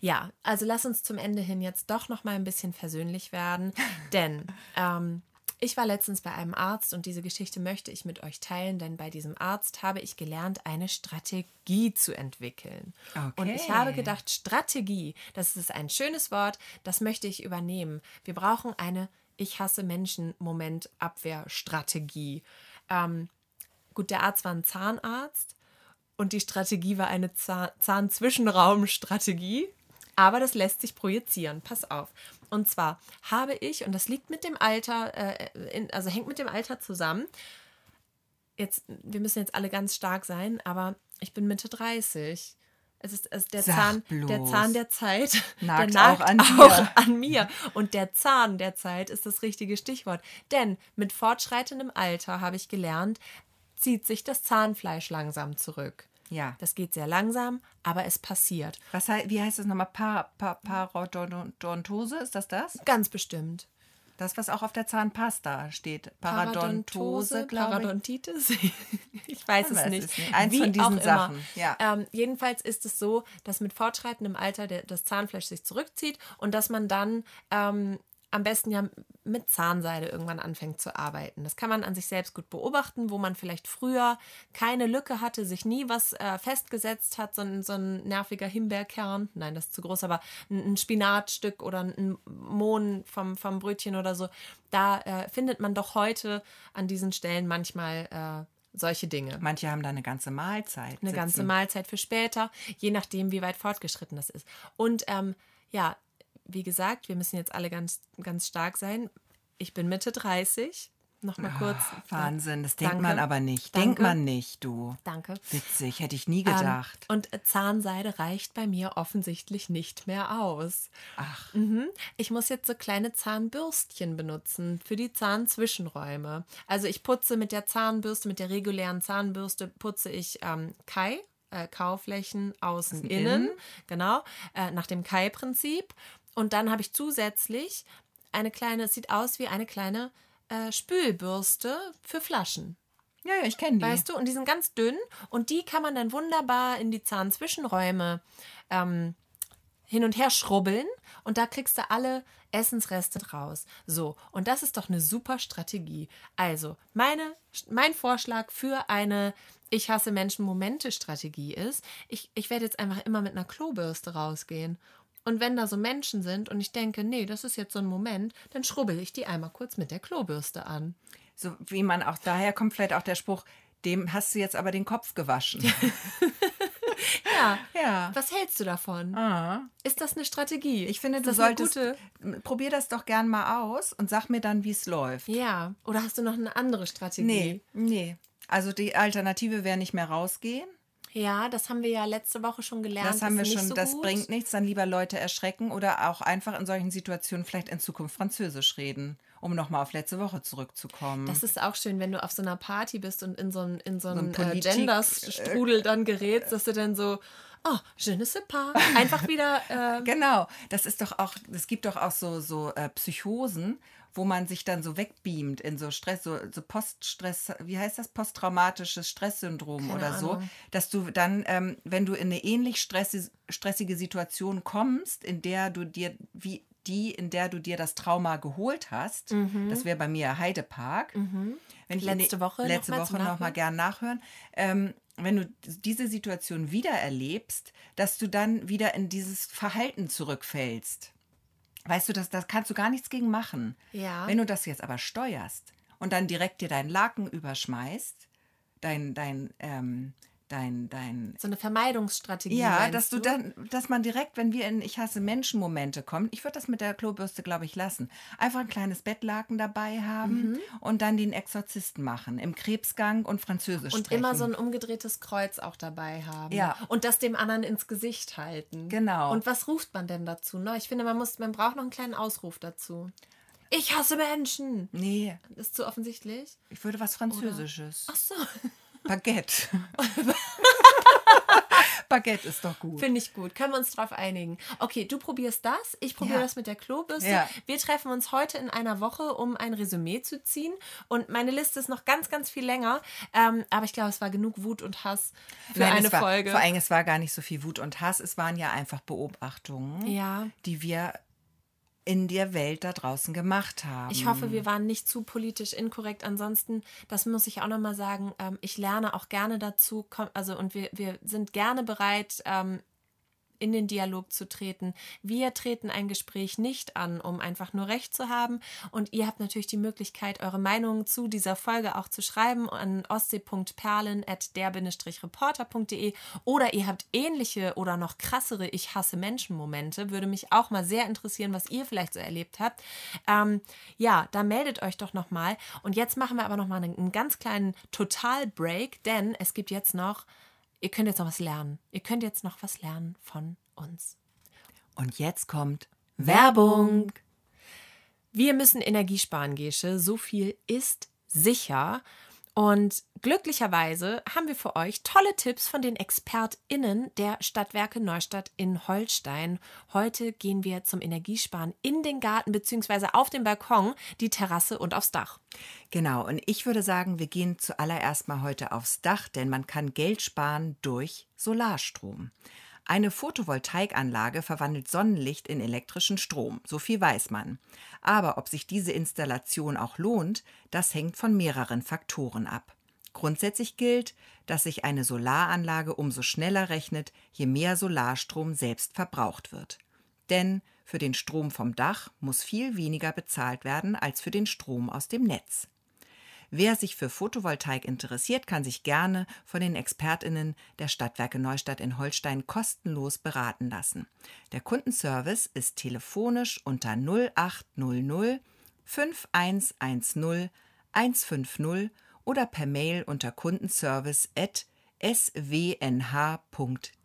Speaker 1: Ja, also lass uns zum Ende hin jetzt doch noch mal ein bisschen versöhnlich werden, [laughs] denn ähm, ich war letztens bei einem Arzt und diese Geschichte möchte ich mit euch teilen, denn bei diesem Arzt habe ich gelernt, eine Strategie zu entwickeln. Und ich
Speaker 2: Okay.
Speaker 1: habe gedacht, Strategie, das ist ein schönes Wort, das möchte ich übernehmen. Wir brauchen eine Ich hasse Menschen Moment Abwehrstrategie. Ähm, gut, der Arzt war ein Zahnarzt und die Strategie war eine Zahn Zahnzwischenraumstrategie. Aber das lässt sich projizieren. Pass auf. Und zwar habe ich, und das liegt mit dem Alter, äh, in, also hängt mit dem Alter zusammen. Jetzt, wir müssen jetzt alle ganz stark sein, aber ich bin Mitte 30. Es ist, es ist der,
Speaker 2: Sag
Speaker 1: Zahn, der. Zahn der Zeit. [laughs]
Speaker 2: Nagt
Speaker 1: der
Speaker 2: auch an dir.
Speaker 1: auch [laughs] an mir. Und der Zahn der Zeit ist das richtige Stichwort. Denn mit fortschreitendem Alter habe ich gelernt, zieht sich das Zahnfleisch langsam zurück.
Speaker 2: Ja.
Speaker 1: Das geht sehr langsam, aber es passiert.
Speaker 2: Was heißt, wie heißt das nochmal? Pa, pa, Parodontose, ist das das?
Speaker 1: Ganz bestimmt.
Speaker 2: Das, was auch auf der Zahnpasta steht. Paradontose, ich.
Speaker 1: Parodontitis. [laughs] ich weiß
Speaker 2: Man
Speaker 1: es
Speaker 2: weiß
Speaker 1: nicht.
Speaker 2: nicht. Eins
Speaker 1: Wie
Speaker 2: von diesen. Sachen, ja.
Speaker 1: Ähm, jedenfalls ist es so, dass mit fortschreitendem Alter der, das Zahnfleisch sich zurückzieht und dass man dann ähm, am besten ja mit Zahnseide irgendwann anfängt zu arbeiten. Das kann man an sich selbst gut beobachten, wo man vielleicht früher keine Lücke hatte, sich nie was äh, festgesetzt hat, so ein, so ein nerviger Himbeerkern, nein, das ist zu groß, aber ein, ein Spinatstück oder ein Mohn vom, vom Brötchen oder so. Da äh, findet man doch heute an diesen Stellen manchmal äh, solche Dinge
Speaker 2: Manche haben da eine ganze Mahlzeit.
Speaker 1: eine
Speaker 2: sitzen.
Speaker 1: ganze Mahlzeit für später, je nachdem, wie weit fortgeschritten das ist. Und ähm, ja, wie gesagt, wir müssen jetzt alle ganz, ganz stark sein. Ich bin Mitte 30. Nochmal kurz.
Speaker 2: Ah, Wahnsinn, das denkt
Speaker 1: Danke.
Speaker 2: man aber nicht.
Speaker 1: Danke.
Speaker 2: Denkt man nicht, du.
Speaker 1: Danke.
Speaker 2: Witzig, hätte ich nie
Speaker 1: Ähm,
Speaker 2: gedacht.
Speaker 1: und äh, Zahnseide reicht bei mir offensichtlich nicht mehr aus.
Speaker 2: Ach,
Speaker 1: Mhm. Ich muss jetzt so kleine Zahnbürstchen benutzen für die Zahnzwischenräume. Also ich putze mit der Zahnbürste, mit der regulären Zahnbürste putze ich ähm, Kai, äh, Kauflächen außen,
Speaker 2: Außen,
Speaker 1: innen,
Speaker 2: innen.
Speaker 1: genau, äh, nach dem Kai-Prinzip. Und dann habe ich zusätzlich eine kleine, es sieht aus wie eine kleine äh, Spülbürste für Flaschen.
Speaker 2: ja, ja, ich kenne die.
Speaker 1: Weißt du, und die sind ganz dünn und die kann man dann wunderbar in die Zahnzwischenräume ähm, hin und her schrubbeln und da kriegst du alle Essensreste raus. So, und das ist doch eine super Strategie. Also, meine, mein Vorschlag für eine Ich hasse Menschen Momente Strategie ist, ich, ich werde jetzt einfach immer mit einer Klobürste rausgehen. Und wenn da so Menschen sind und ich denke, nee, das ist jetzt so ein Moment, dann schrubbel ich die einmal kurz mit der Klobürste an.
Speaker 2: So wie man auch daher kommt, vielleicht auch der Spruch, dem hast du jetzt aber den Kopf gewaschen. [laughs]
Speaker 1: Ja.
Speaker 2: ja.
Speaker 1: Was hältst du davon?
Speaker 2: Ah.
Speaker 1: Ist das eine Strategie?
Speaker 2: Ich finde,
Speaker 1: ist
Speaker 2: du solltest.
Speaker 1: gute.
Speaker 2: Probier das doch gern mal aus und sag mir dann, wie es läuft.
Speaker 1: Ja. Oder hast du noch eine andere Strategie?
Speaker 2: Nee, nee. Also die Alternative wäre nicht mehr rausgehen.
Speaker 1: Ja, das haben wir ja letzte Woche schon gelernt.
Speaker 2: Das haben wir schon,
Speaker 1: so
Speaker 2: das
Speaker 1: gut.
Speaker 2: bringt nichts. Dann lieber Leute erschrecken oder auch einfach in solchen Situationen vielleicht in Zukunft Französisch reden um nochmal auf letzte Woche zurückzukommen.
Speaker 1: Das ist auch schön, wenn du auf so einer Party bist und in so einen, in so
Speaker 2: ein
Speaker 1: einen äh,
Speaker 2: Politik-
Speaker 1: Genderstrudel dann gerätst, dass du dann so, oh, je ne sais pas, einfach wieder, [laughs] äh,
Speaker 2: Genau, das ist doch auch, es gibt doch auch so, so äh, Psychosen, wo man sich dann so wegbeamt in so Stress, so, so Poststress, wie heißt das, posttraumatisches Stresssyndrom
Speaker 1: Keine
Speaker 2: oder so,
Speaker 1: Ahnung.
Speaker 2: dass du dann, ähm, wenn du in eine ähnlich stressi stressige Situation kommst, in der du dir, wie die, in der du dir das Trauma geholt hast, das wäre bei mir Heidepark. Wenn ich
Speaker 1: Mhm. Letzte
Speaker 2: die-
Speaker 1: Woche
Speaker 2: letzte
Speaker 1: noch mal
Speaker 2: Woche
Speaker 1: zum
Speaker 2: noch mal
Speaker 1: Nachhören?
Speaker 2: gern nachhören. Ähm, wenn du diese Situation wieder erlebst, dass du dann wieder in dieses Verhalten zurückfällst. Weißt du, das, das kannst du gar nichts gegen machen.
Speaker 1: Ja.
Speaker 2: Wenn du das jetzt aber steuerst und dann direkt dir deinen Laken überschmeißt, dein, dein, ähm, dein, dein,
Speaker 1: so eine Vermeidungsstrategie.
Speaker 2: ja, dass du dann, dass man direkt, wenn wir in Ich hasse Menschen-Momente kommen, ich würde das mit der Klobürste, glaube ich, lassen. Einfach ein kleines Bettlaken dabei haben
Speaker 1: Mhm.
Speaker 2: und dann den Exorzisten machen. Im Krebsgang und Französisch
Speaker 1: Und
Speaker 2: sprechen.
Speaker 1: immer so ein umgedrehtes Kreuz auch dabei haben.
Speaker 2: Ja.
Speaker 1: Und das dem anderen ins Gesicht halten.
Speaker 2: Genau.
Speaker 1: Und was ruft man denn dazu? Ne? Ich finde, man muss, man braucht noch einen kleinen Ausruf dazu. Ich hasse Menschen.
Speaker 2: Nee,
Speaker 1: Ist zu offensichtlich?
Speaker 2: ich würde was Französisches.
Speaker 1: Ach so.
Speaker 2: Baguette. [laughs] Baguette ist doch gut.
Speaker 1: Finde ich gut. Können wir uns drauf einigen. Okay, du probierst das. Ich probiere
Speaker 2: Ja.
Speaker 1: das mit der Klobürste.
Speaker 2: Ja.
Speaker 1: Wir treffen uns heute in einer Woche, um ein Resümee zu ziehen. Und meine Liste ist noch ganz, ganz viel länger. Ähm, aber ich glaube, es war genug Wut und Hass für
Speaker 2: Nein,
Speaker 1: eine
Speaker 2: war,
Speaker 1: Folge.
Speaker 2: Vor allem, es war gar nicht so viel Wut und Hass. Es waren ja einfach Beobachtungen,
Speaker 1: Ja.
Speaker 2: die wir in der Welt da draußen gemacht haben.
Speaker 1: Ich hoffe, wir waren nicht zu politisch inkorrekt. Ansonsten, das muss ich auch nochmal sagen, ähm, ich lerne auch gerne dazu, also und wir, wir sind gerne bereit, ähm, in den Dialog zu treten. Wir treten ein Gespräch nicht an, um einfach nur Recht zu haben. Und ihr habt natürlich die Möglichkeit, eure Meinungen zu dieser Folge auch zu schreiben an ostsee.perlen.der-reporter.de oder ihr habt ähnliche oder noch krassere Ich hasse Menschen-Momente. Würde mich auch mal sehr interessieren, was ihr vielleicht so erlebt habt. Ähm, ja, da meldet euch doch nochmal. Und jetzt machen wir aber nochmal einen, einen ganz kleinen Total-Break, denn es gibt jetzt noch Ihr könnt jetzt noch was lernen. Ihr könnt jetzt noch was lernen von uns.
Speaker 2: Und jetzt kommt
Speaker 1: Werbung. Wir müssen Energie sparen, Gesche. So viel ist sicher. Und glücklicherweise haben wir für euch tolle Tipps von den ExpertInnen der Stadtwerke Neustadt in Holstein. Heute gehen wir zum Energiesparen in den Garten bzw. auf den Balkon, die Terrasse und aufs Dach.
Speaker 2: Genau, und ich würde sagen, wir gehen zuallererst mal heute aufs Dach, denn man kann Geld sparen durch Solarstrom. Eine Photovoltaikanlage verwandelt Sonnenlicht in elektrischen Strom, so viel weiß man. Aber ob sich diese Installation auch lohnt, das hängt von mehreren Faktoren ab. Grundsätzlich gilt, dass sich eine Solaranlage umso schneller rechnet, je mehr Solarstrom selbst verbraucht wird. Denn für den Strom vom Dach muss viel weniger bezahlt werden als für den Strom aus dem Netz. Wer sich für Photovoltaik interessiert, kann sich gerne von den ExpertInnen der Stadtwerke Neustadt in Holstein kostenlos beraten lassen. Der Kundenservice ist telefonisch unter 0800 5110 150 oder per Mail unter kundenservice.swnh.de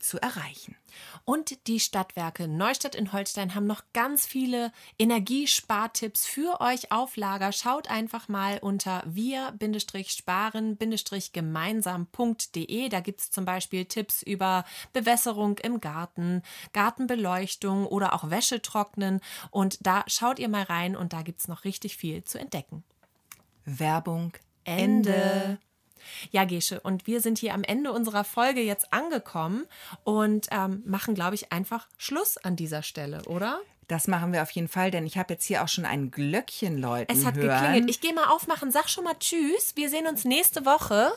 Speaker 2: zu erreichen.
Speaker 1: Und die Stadtwerke Neustadt in Holstein haben noch ganz viele Energiespartipps für euch auf Lager. Schaut einfach mal unter wir-sparen-gemeinsam.de. Da gibt es zum Beispiel Tipps über Bewässerung im Garten, Gartenbeleuchtung oder auch Wäschetrocknen. Und da schaut ihr mal rein und da gibt es noch richtig viel zu entdecken.
Speaker 2: Werbung
Speaker 1: Ende. Ja, Gesche, und wir sind hier am Ende unserer Folge jetzt angekommen und ähm, machen, glaube ich, einfach Schluss an dieser Stelle, oder?
Speaker 2: Das machen wir auf jeden Fall, denn ich habe jetzt hier auch schon ein Glöckchen läuten
Speaker 1: Es hat
Speaker 2: hören.
Speaker 1: geklingelt. Ich gehe mal aufmachen, sag schon mal Tschüss. Wir sehen uns nächste Woche.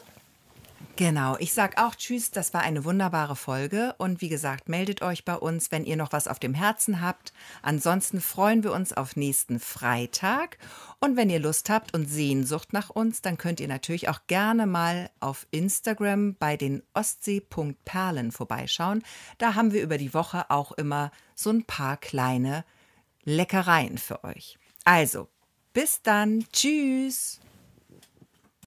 Speaker 2: Genau, ich sag auch Tschüss, das war eine wunderbare Folge und wie gesagt, meldet euch bei uns, wenn ihr noch was auf dem Herzen habt. Ansonsten freuen wir uns auf nächsten Freitag und wenn ihr Lust habt und Sehnsucht nach uns, dann könnt ihr natürlich auch gerne mal auf Instagram bei den Ostsee.perlen vorbeischauen. Da haben wir über die Woche auch immer so ein paar kleine Leckereien für euch. Also, bis dann, tschüss.